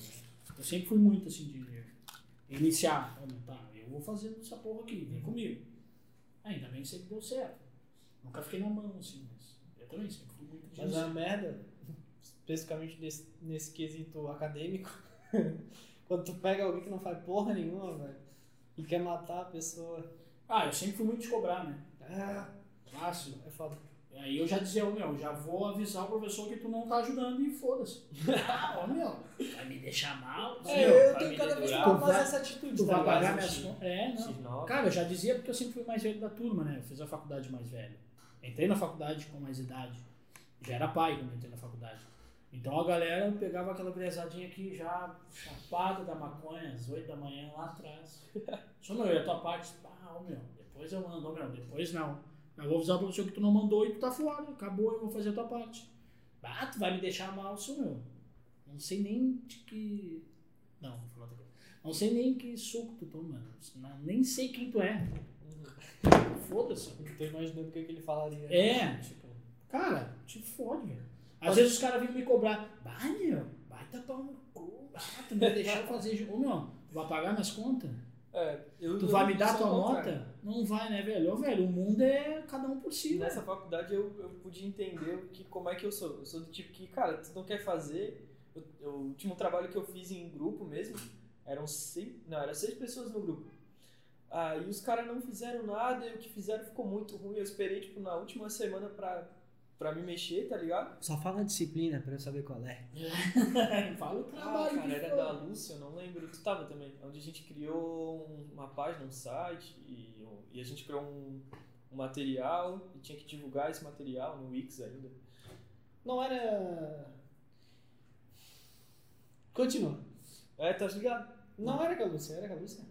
Eu sempre fui muito assim de iniciar. Tá, eu vou fazendo essa porra aqui, vem comigo. Ainda bem que sempre deu certo. Nunca fiquei na mão, assim, mas eu também sempre fui muito Mas é uma merda, especificamente nesse, nesse quesito acadêmico, [laughs] quando tu pega alguém que não faz porra nenhuma, velho, e quer matar a pessoa. Ah, eu sempre fui muito de cobrar, né? Ah, Fácil. é foda. Aí eu já dizia, ô meu, já vou avisar o professor que tu não tá ajudando e foda-se. [laughs] Ah, ô meu, deixar mal? É, eu tenho cada vez dedurar, mais vai- essa atitude, Tu tá vai pagar minhas contas. É, não. X9. Cara, eu já dizia porque eu sempre fui mais velho da turma, né? Eu fiz a faculdade mais velho. Entrei na faculdade com mais idade. Já era pai quando entrei na faculdade. Então a galera pegava aquela gurizadinha aqui já chapada da maconha, às 8 da manhã lá atrás. [laughs] Só meu, e a tua parte, ah, ô meu, depois eu mando, ô meu, depois não. Eu vou avisar o professor que tu não mandou e tu tá fora, acabou, eu vou fazer a tua parte. Ah, tu vai me deixar mal, sou meu. Não sei nem de que. Não, vou falar outra coisa. Não sei nem que suco tu toma, não- nem sei quem tu é. Foda-se. Tô imaginando o que, que ele falaria. É, tipo, cara, te fode, velho. Às vezes os caras vinham me cobrar, bah, meu, vai tapar no cu, ah, tu me [laughs] deixar fazer. Ô, meu, tu vai pagar minhas contas? É, eu, Tu eu vai me dar tua contrário. nota? Não vai, né, velho? Ô, velho, o mundo é cada um por si, Nessa né? faculdade eu, eu pude entender que, como é que eu sou. Eu sou do tipo que, cara, tu não quer fazer. O último trabalho que eu fiz em grupo mesmo, eram seis, não, eram seis pessoas no grupo. Aí os caras não fizeram nada e o que fizeram ficou muito ruim. Eu esperei, tipo, na última semana pra, pra me mexer, tá ligado? Só fala a disciplina pra eu saber qual é. [laughs] Fala o Ah, trabalho. cara, que era da Lúcia, eu não lembro. Tu tava também. Onde a gente criou um- uma página, um site e, e a gente criou um, um material e tinha que divulgar esse material no Wix ainda. Não era. Continua. É, tá ligado? Não era com a Lúcia, era com a Lúcia?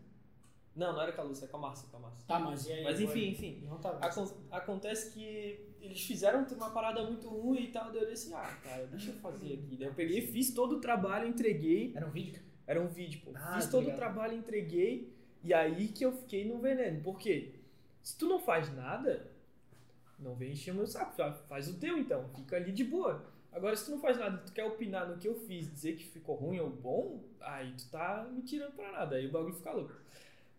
Não, não era com a Lúcia, é com a Márcia, com a Márcia. Tá, mas e aí? Mas enfim, enfim. Não tava. Acon- acontece que eles fizeram uma parada muito ruim e tal, daí eu disse assim, ah, cara, deixa eu fazer aqui. Daí eu peguei, fiz todo o trabalho, entreguei. Era um vídeo? Era um vídeo, pô. Ah, fiz tô todo o trabalho, entreguei. E aí que eu fiquei no veneno. Por quê? Se tu não faz nada, não vem encher o meu saco. Fa- Faz o teu então, fica ali de boa. Agora, se tu não faz nada tu quer opinar no que eu fiz, dizer que ficou ruim ou bom, aí tu tá me tirando pra nada. Aí o bagulho fica louco.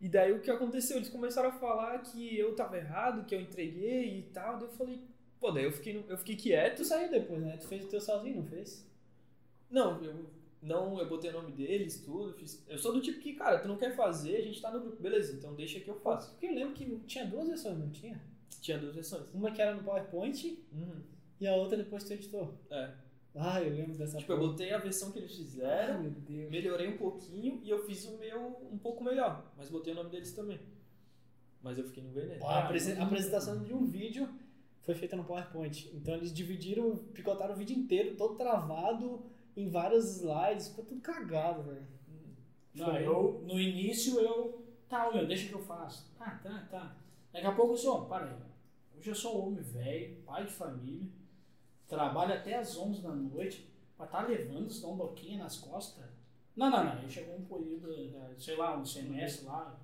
E daí o que aconteceu? Eles começaram a falar que eu tava errado, que eu entreguei e tal. Daí eu falei, pô, daí eu fiquei, eu fiquei quieto. Tu saiu depois, né? Tu fez o teu sozinho, não fez? Não, eu não, eu botei o nome deles, tudo, fiz. Eu sou do tipo que, cara, tu não quer fazer, a gente tá no grupo, beleza, então deixa que eu faço. Porque eu lembro que tinha duas versões, não tinha? Tinha duas versões. Uma que era no PowerPoint Uhum. E a outra depois tu editou. É. Ah, eu lembro dessa Tipo, eu porra. botei a versão que eles Ah, fizeram, meu Deus. melhorei um pouquinho e eu fiz o meu um pouco melhor, mas botei o nome deles também. Mas eu fiquei no veneno. A, apresen- a apresentação de um vídeo foi feita no PowerPoint. Então eles dividiram, picotaram o vídeo inteiro, todo travado, em vários slides, ficou tudo cagado, velho. Não, eu, no início eu. Tá, meu, deixa que eu faço. Tá, tá, tá. Daqui a pouco eu sou, para aí. Hoje eu sou homem velho, pai de família, trabalho até às 11 da noite, pra tá levando os domboquinhos nas costas. Não, não, não. Aí chegou um período, eh, sei lá, um semestre lá.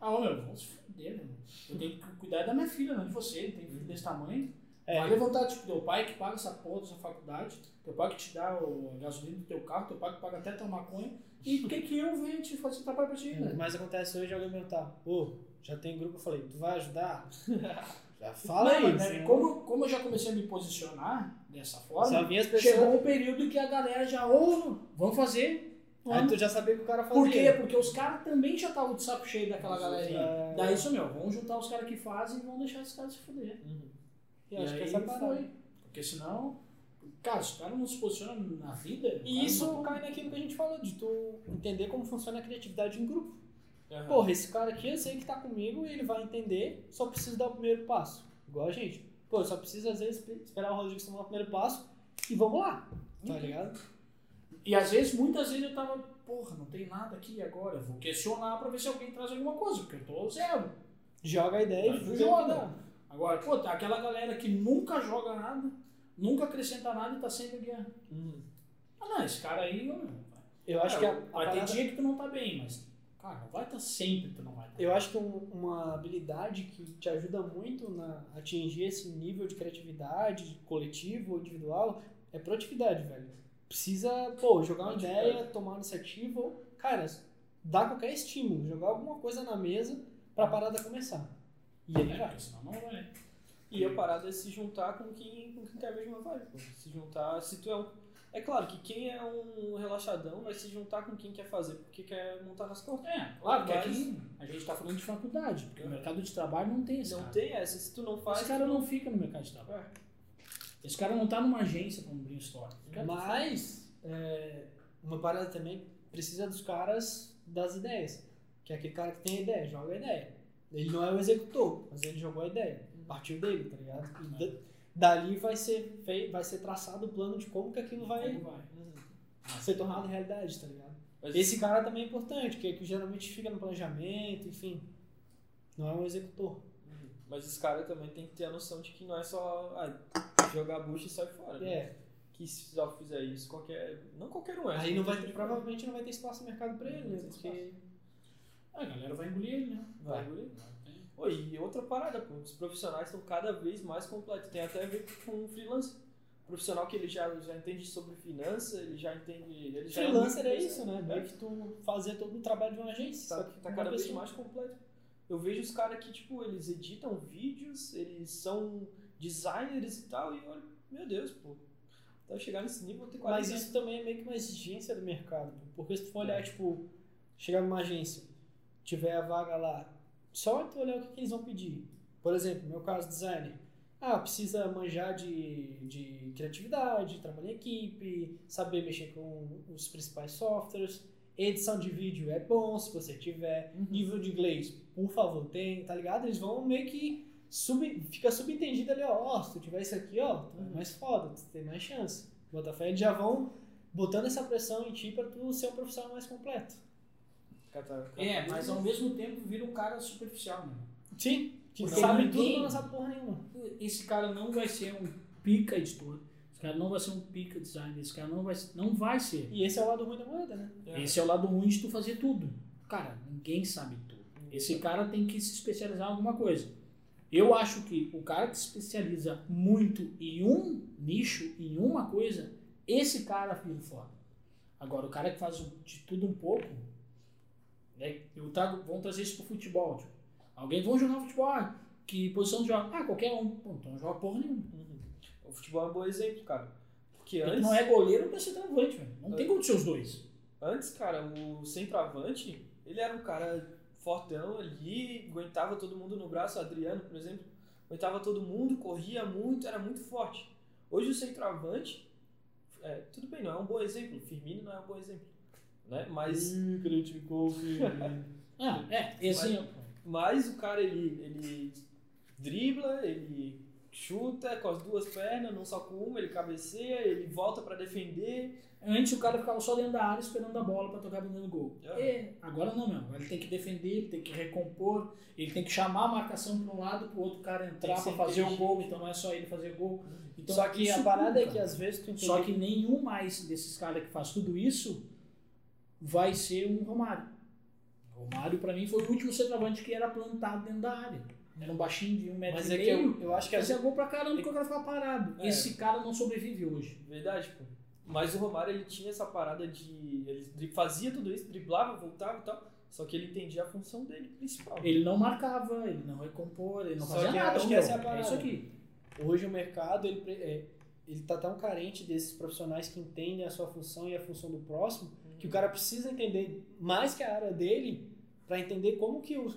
Ah, ô meu, vamos se fuder, meu. Eu tenho que cuidar da minha filha, não de você. Tem filho desse tamanho. É É. Vai levantar, tipo, teu pai que paga essa porra dessa faculdade, teu pai que te dá o gasolina do teu carro, teu pai que paga até tua maconha, e por que que eu venho te fazer trabalho pra ti, O né? mais acontece hoje é alguém perguntar, já tem grupo, eu falei, tu vai ajudar? [laughs] já fala Não, aí. mas, né, como, como eu já comecei a me posicionar dessa forma, pessoas. chegou um período que a galera já, ô, vamos fazer. Aí Vamos. tu já sabia que o cara fazia. Por quê? Porque os caras também já estavam de saco cheio daquela galerinha. É. Daí isso, meu, vamos juntar os caras que fazem e vamos deixar esses caras se fuder. Eu e acho aí que essa parada. foi. Porque senão, cara, se o cara não se posiciona na vida. E cara isso não- cai naquilo que a gente falou, de tu entender como funciona a criatividade em grupo. Aham. Porra, esse cara aqui eu sei que tá comigo e ele vai entender, só preciso dar o primeiro passo. Igual a gente. Pô, eu só preciso às vezes esperar o Rodrigo tomar o primeiro passo e vamos lá. Tá ligado? E às vezes, muitas vezes eu tava, porra, não tem nada aqui agora. eu Vou questionar pra ver se alguém traz alguma coisa, porque eu tô zero. Joga a ideia e tu joga. Agora, pô, tá aquela galera que nunca joga nada, nunca acrescenta nada e tá sempre guiando. Uhum. Ah, não, esse cara aí, ó, Eu acho é, que a, a vai ter parada- dia que tu não tá bem, mas, cara, não vai estar sempre que tu não vai estar. Eu acho que um- uma habilidade que te ajuda muito na atingir esse nível de criatividade, coletivo ou individual, é produtividade, velho. Precisa, pô, jogar uma ideia, tomar uma iniciativa, ou, cara, dar qualquer estímulo, jogar alguma coisa na mesa pra parada começar. E aí É, vai. porque senão não vai. E a parada é se juntar com quem, com quem quer a mesma vibe. pô. Se juntar, se tu é um. É claro que quem é um relaxadão vai se juntar com quem quer fazer, porque quer montar nas costas. É, claro que aqui a gente tá falando de faculdade, porque o mercado de trabalho não tem esse Não cara. tem essa, se tu não faz. Esse cara não fica no mercado de trabalho. Esse cara não tá numa agência história. Esse cara- Mas, é, uma parada também precisa dos caras das ideias. Que é aquele cara que tem a ideia, joga a ideia. Ele não é o executor, mas ele jogou a ideia. Partiu dele, tá ligado? E da- dali vai ser, fei- vai ser traçado o plano de como que aquilo vai Como vai. Ser tornado realidade, tá ligado? Mas Esse cara também é importante, que, é que geralmente fica no planejamento, enfim. Não é um executor. Uhum. Mas esse cara também tem que ter a noção de que não é só ah, jogar bucha e sair fora. né? É. Que se só fizer isso, qualquer. Não qualquer um é. Aí não vai ter, provavelmente não vai ter espaço no mercado pra ele, né? Porque A galera vai engolir ele, né? que Vai engolir. Pô, e outra parada, pô, os profissionais estão cada vez mais completos. Tem até a ver com freelancer. Profissional que ele já, já entende sobre finança, ele já entende. Ele já freelancer é isso, né? Meio que tu fazer todo o trabalho de uma agência. Tá, só que tá cada vez pessoa. mais completo. Eu vejo os caras que, tipo, eles editam vídeos, eles são designers e tal, e olha, meu Deus, pô. Até eu chegar nesse nível, tenho 40 Mas anos. isso também é meio que uma exigência do mercado. pô. Porque se tu for olhar, tipo, chegar numa agência, tiver a vaga lá, só tu olhar o que, que eles vão pedir. Por exemplo, no meu caso, designer. Ah, precisa manjar de, de criatividade, trabalhar em equipe, saber mexer com os principais softwares. Edição de vídeo é bom se você tiver. Uhum. Nível de inglês, por favor, tem, tá ligado? Eles vão meio que. Sub, fica subentendido ali, ó. ó, se tu tiver isso aqui, ó, tu é Uhum. mais foda, tu tem mais chance. Botafé, eles já vão botando essa pressão em ti pra tu ser um profissional mais completo. É, mas ao mesmo tempo vira um cara superficial, né? Sim. Que Porque sabe ninguém- tudo, mas não sabe porra nenhuma. Esse cara não vai ser um pica editor, esse cara não vai ser um pica designer, esse cara não vai, não vai ser. E esse é o lado ruim da moeda, né? É. Esse é o lado ruim de tu fazer tudo. Cara, ninguém sabe tudo. Esse cara tem que se especializar em alguma coisa. Eu acho que o cara que se especializa muito em um nicho, em uma coisa, esse cara vira foda. Agora, o cara que faz de tudo um pouco, né? Eu trago, vamos trazer isso pro futebol. Tipo, alguém vão jogar futebol, ah, que posição de joga? Ah, qualquer um. Pô, então não joga porra nenhuma. Uhum. O futebol é um bom exemplo, cara. Porque Porque antes, não é goleiro pra ser travante, velho. Não tem como ser os dois. antes, cara, o centroavante, ele era um cara fortão ali, aguentava todo mundo no braço. O Adriano, por exemplo, aguentava todo mundo, corria muito, era muito forte. Hoje o centroavante, é, tudo bem, não é um bom exemplo. Firmino não é um bom exemplo. Né? Mas criticou [laughs] Ah, é, exemplo. Mas o cara, ele, ele dribla, ele chuta com as duas pernas, não só com uma, ele cabeceia, ele volta pra defender. Antes o cara ficava só dentro da área esperando a bola pra tocar dentro do gol. É. É, agora não, meu. Ele tem que defender, ele tem que recompor, ele tem que chamar a marcação para um lado pro outro cara entrar que pra fazer o gol, então não é só ele fazer gol. Então, Só que a parada tudo, é que às vezes tu entende. Só que nenhum mais desses caras que faz tudo isso vai ser um Romário. O Romário, pra mim, foi o último centroavante que era plantado dentro da área. Era um baixinho de um metro Mas e é que meio. eu, eu acho que Fazia as, gol pra caramba porque o cara ficava parado. É. Esse cara não sobrevive hoje. Verdade, pô. Mas o Romário, ele tinha essa parada de... Ele fazia tudo isso, driblava, voltava e tal, só que ele entendia a função dele principal. Ele não marcava, ele não recompor, ele não Só fazia que nada. acho que essa é a parada. isso aqui. hoje o mercado ele, é, ele tá tão carente desses profissionais que entendem a sua função e a função do próximo que o cara precisa entender mais que a área dele para entender como que o,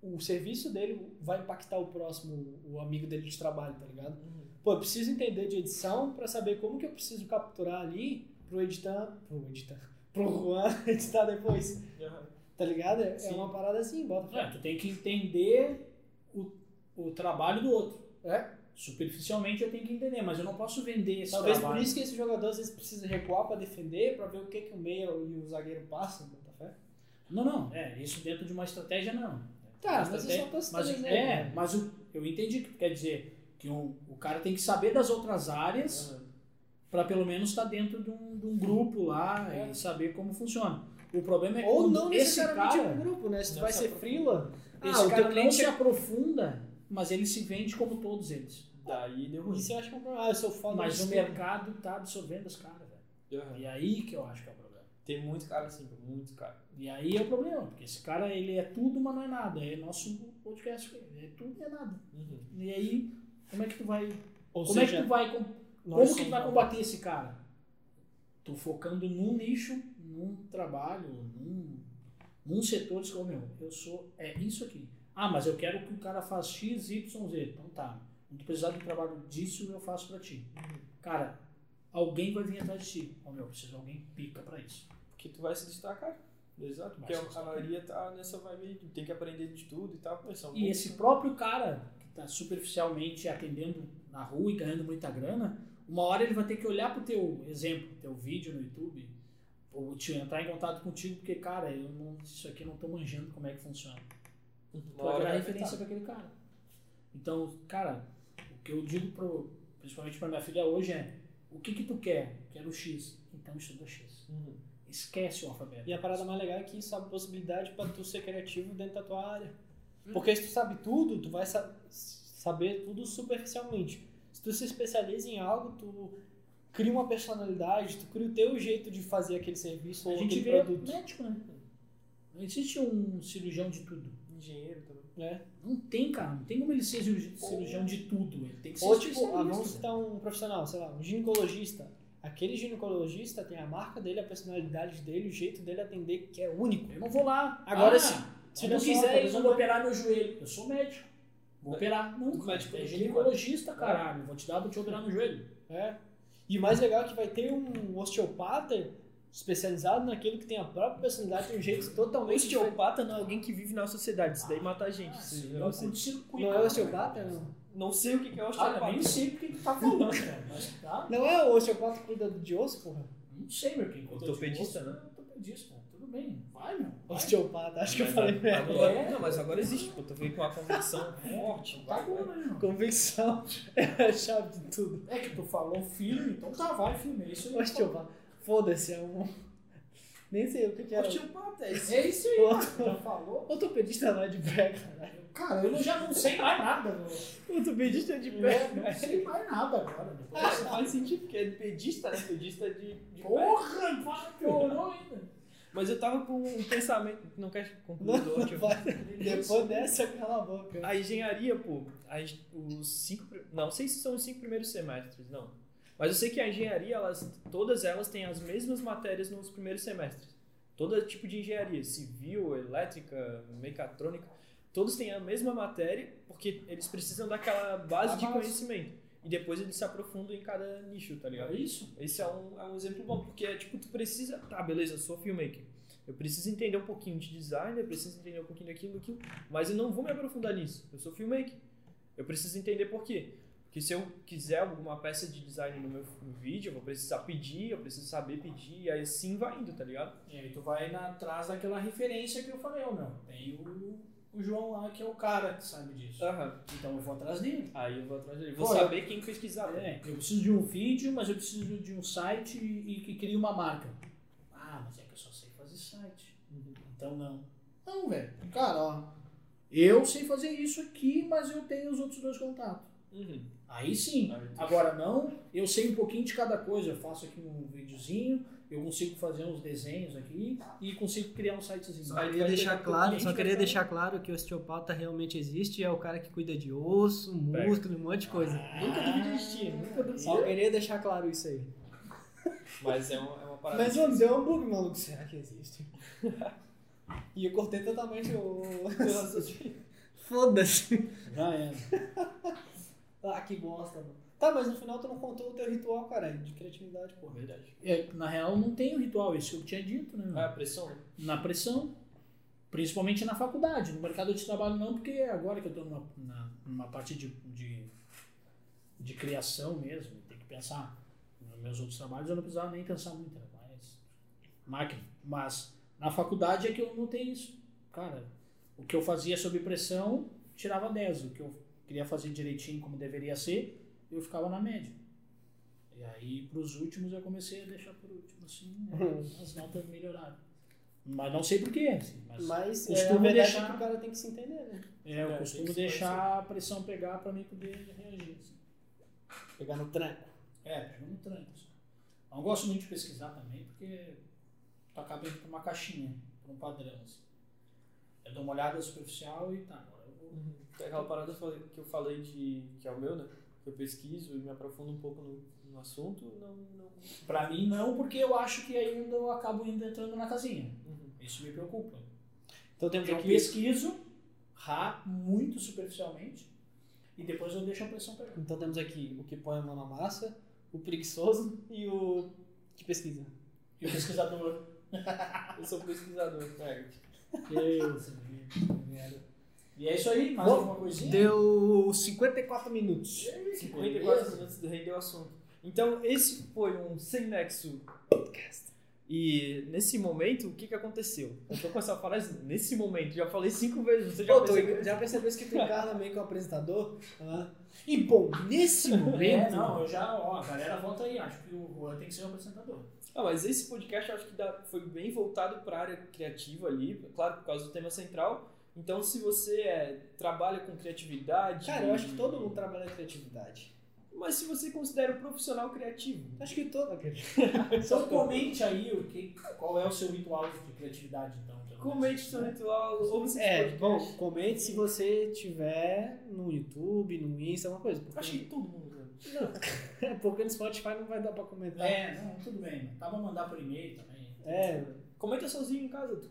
o, o serviço dele vai impactar o próximo, o amigo dele de trabalho, tá ligado? Uhum. Pô, eu preciso entender de edição para saber como que eu preciso capturar ali pro editar, pro editar, [laughs] pro Juan [laughs] editar depois, Aham. tá ligado? É, é Sim. uma parada assim, bota É, fé. tu tem que entender o, o trabalho do outro. É. Superficialmente eu tenho que entender, mas eu não posso vender esse Talvez trabalho. por isso que esse jogador às vezes precisa recuar para defender, para ver o que, que o meia e o zagueiro passam, bota fé. Não, não. É, isso dentro de uma estratégia não. Tá, Uma mas eu estratégia- só tô citando mas, exemplo, É, né? mas o- eu entendi o que quer dizer. Que um, o cara tem que saber das outras áreas Aham. para pelo menos estar dentro de um, de um grupo lá É. e saber como funciona. O problema é que Ou não necessariamente cara, um grupo, né? Se tu vai se ser esse ah, o cara teu não cliente se é... aprofunda, mas ele se vende como todos eles. Daí deu ruim. Isso eu acho que é um problema. Ah, eu sou foda Mas o mercado tá absorvendo os caras, velho. Aham. E aí que eu acho que é o problema. Tem muito cara assim, muito cara. E aí é o problema, porque esse cara ele é tudo, mas não é nada. É nosso podcast, é tudo e é nada. Uhum. E aí, como é que tu vai, Ou como é seja, que tu vai, como que tu vai combater esse cara? Tu focando num nicho, num trabalho, num, num setor, diz, "Ô, meu, eu sou, é isso aqui. Ah, mas eu quero que o cara faça X, Y, Z. Então tá, tu precisar do trabalho disso, eu faço pra ti. Cara, alguém vai vir atrás de ti. Ó, meu, preciso de alguém pica pra isso. Porque tu vai se destacar. Exato, porque a, a maioria tá nessa vibe, tem que aprender de tudo e tal. São E esse né? próprio cara que está superficialmente atendendo na rua e ganhando muita grana, uma hora ele vai ter que olhar pro teu exemplo, teu vídeo no YouTube, ou te entrar em contato contigo, porque, cara, eu não, isso aqui eu não tô manjando como é que funciona. Vai hora virar vai referência afetar. para aquele cara. Então, cara, o que eu digo pro, principalmente para minha filha hoje é: o que que tu quer? Quero X. Então estuda X. Uhum. Esquece o alfabeto. E a parada mais legal é que isso abre possibilidade pra tu ser criativo dentro da tua área. Porque se tu sabe tudo, tu vai sa- saber tudo superficialmente. Se tu se especializa em algo, tu cria uma personalidade, tu cria o teu jeito de fazer aquele serviço A ou gente aquele vê produto. médico, né? Não existe um cirurgião de tudo. Engenheiro também. Né? Não tem, cara. Não tem como ele ser cirurgi- cirurgião de tudo. Ele tem que ser Ou tipo, ah, vamos citar um profissional, sei lá, um ginecologista. Aquele ginecologista tem a marca dele, a personalidade dele, o jeito dele atender que é único. Eu não vou lá. Agora, ah, se- se só, quiser, não vou vai- operar meu joelho. Eu sou médico. Vou operar. Não, cara, médico é ginecologista, caralho. Vou te dar, vou te operar no joelho. É. E o mais legal é que vai ter um osteopata especializado naquilo que tem a própria personalidade, tem um jeito totalmente diferente. Osteopata não é alguém que vive na sociedade, isso daí mata a gente. É negócio aí. curto-circuito. Não é osteopata? Não. Não sei o que é osteopata. eu nem sei porque que tu tá falando, cara. Mas tá. Não é o osteopata que cuida de osso, porra? Não sei, meu. Quem cuida de Ortopedista, né? é Ortopedista. Tudo bem. Vai, meu. Vai. Osteopata, acho que eu Mas falei merda. agora- É. Não, mas agora existe, pô. Tu veio com uma convicção [laughs] forte. Tá Vai, bom, né? Convicção [laughs] é a chave de tudo. É que tu falou filme, então tá, vai filme. É isso aí. Osteopata. Foda-se, é um. [laughs] Nem sei o que, que era. Osteopata, é isso. É isso aí, Outro- cara. Já falou? Ortopedista não é de pé, caralho. Cara, eu já não sei mais nada, meu. Ortopedista é de pé. não sei mais nada agora. Ah, dessa- faz sentido, porque é pedista, né? Pedista de, de pé. Porra, vai, piorou ainda. Mas eu tava com um pensamento. Não quer concluir do Não, ótimo. vai. Depois dessa, cala a boca. A engenharia, pô, a os cinco. pri- Não sei se são os cinco primeiros semestres, não. Mas eu sei que a engenharia, elas, todas elas têm as mesmas matérias nos primeiros semestres. Todo tipo de engenharia, civil, elétrica, mecatrônica, todos têm a mesma matéria, porque eles precisam daquela base A de base. conhecimento. E depois eles se aprofundam em cada nicho, tá ligado? É isso? Esse é um, é um exemplo bom, porque é tipo, tu precisa. Tá, beleza, eu sou filmmaker. Eu preciso entender um pouquinho de design, eu preciso entender um pouquinho daquilo, daquilo, mas eu não vou me aprofundar nisso. Eu sou filmmaker. Eu preciso entender por quê. Porque se eu quiser alguma peça de design no meu vídeo, eu vou precisar pedir, eu preciso saber pedir, e aí sim vai indo, tá ligado? E aí tu vai na, atrás daquela referência que eu falei, ó, meu. Tem o, o João lá, que é o cara que sabe disso. Aham. Então eu vou atrás dele. Aí eu vou atrás dele. Vou Pô, saber quem pesquisar. É, eu preciso de um vídeo, mas eu preciso de um site e que crie uma marca. Ah, mas é que eu só sei fazer site. Uhum. Então não. Não, velho. Cara, ó. eu sei fazer isso aqui, mas eu tenho os outros dois contatos. Uhum. Aí sim. Aí tu- Agora não, eu sei um pouquinho de cada coisa. Eu faço aqui um videozinho, eu consigo fazer uns desenhos aqui e consigo criar um sitezinho. Só Aí queria deixar claro, só queria deixar claro que o osteopata realmente existe, é o cara que cuida de osso, músculo, um monte de coisa. Nunca duvidei de ti, nunca duvidei. Só queria deixar claro isso aí. Mas é uma, é uma parada. Mas mano, deu um bug, maluco. Será que existe? e eu cortei totalmente o. [laughs] [laughs] Foda-se. Já é. Ah, que bosta, mano. Tá, mas no final tu não contou o teu ritual, cara, de criatividade, porra. Verdade. É, Na real, não tem o ritual, isso que eu tinha dito, né? Ah, a pressão? Na pressão, principalmente na faculdade. No mercado de trabalho não, porque agora que eu estou numa, na- numa parte de, de, de criação mesmo, tem que pensar. Nos meus outros trabalhos eu não precisava nem pensar muito, era mais máquina. Mas na faculdade é que eu não tenho isso. Cara, o que eu fazia sob pressão, tirava 10. O que eu queria fazer direitinho como deveria ser, eu ficava na média. E aí, para os últimos, eu comecei a deixar por último, assim, né, as notas melhoraram. Mas não sei porquê, assim, mas, Mas é, costumo verdade deixar- é que o cara tem que se entender, né? é, eu É, costumo deixar a pressão pegar para mim poder reagir. assim. Pegar no tranco. É, pega no tranco. assim. Não gosto muito de pesquisar também, porque tu acaba indo para uma caixinha, para um padrão. Assim. Eu dou uma olhada superficial e tá, agora eu vou Uhum. É Aquela parada que eu falei- eu de. que é o meu, né? Que eu pesquiso e me aprofundo um pouco no, no assunto, não. não... Pra mim não, porque eu acho que ainda eu acabo ainda entrando na casinha. Uhum. Isso me preocupa. Então temos Eu aqui. pesquiso ra, muito superficialmente e depois eu deixo a pressão pegar. Então temos aqui o que põe a mão na massa, o preguiçoso e o que pesquisa. E o pesquisador. [laughs] Eu sou pesquisador, [laughs] né? Deus, e é isso aí, mais Bom, alguma coisinha? Deu 54 minutos. 54 minutos do Rei deu assunto. Então, esse foi um Sem Nexo podcast. E nesse momento, o que, que aconteceu? Eu tô com essa frase nesse momento, já falei cinco vezes, você já Pô, percebeu? já percebeu que tu encarna meio que o apresentador? Ah. E bom, nesse [laughs] É, momento. não, eu já, ó, a galera volta aí, acho que o Juan tem que ser o apresentador. Ah, mas esse podcast eu acho que dá- foi bem voltado para a área criativa ali, claro, por causa do tema central. Então, se você é, trabalha com criatividade. Cara, eu acho que todo mundo trabalha na criatividade. Mas se você considera um profissional criativo. Acho que todo. [laughs] Então comente aí o que, qual é o seu ritual de criatividade, então. Comente seu ritual, ouve esse É, bom, comente se você tiver no YouTube, no Insta, alguma coisa. Porque, Acho que todo mundo. não, [laughs] porque no Spotify não vai dar pra comentar. É, não, tudo bem. Dá pra mandar por e-mail também. É. Comenta sozinho em casa. tu.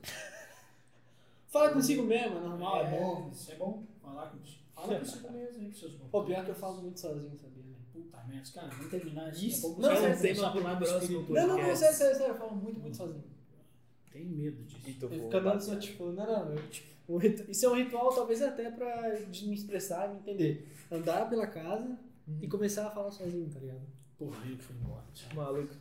Fala consigo mesmo, é normal, é, bom. Isso é bom. Falar com Fala consigo mesmo aí, com seus bons. Pô, pior que eu falo muito sozinho, sabia? né? Puta merda, cara, vamos terminar isso. Não, começar a tema pro próximo. Não, não, não, sério, sério, sério, eu falo muito, muito sozinho. Tenho medo disso. Então, Eu vou fico andando só, tipo, não, não, eu, tipo, um ritu- isso é um ritual talvez até pra me expressar e me entender. Andar pela casa e começar a falar sozinho, tá ligado? Porra, ele foi embora. Maluco.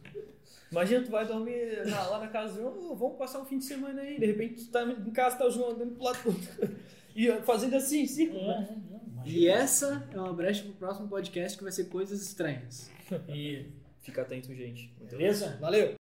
Imagina, tu vai dormir na- lá na casa do João, "Ô, vamos passar um fim de semana aí. De repente, tu tá em casa, tá o João andando pro lado do outro. [laughs] E fazendo assim, círculo, É, né? é, não. E essa é uma brecha pro próximo podcast que vai ser coisas estranhas. [laughs] E, Fica atento, gente. Muito beleza? Valeu!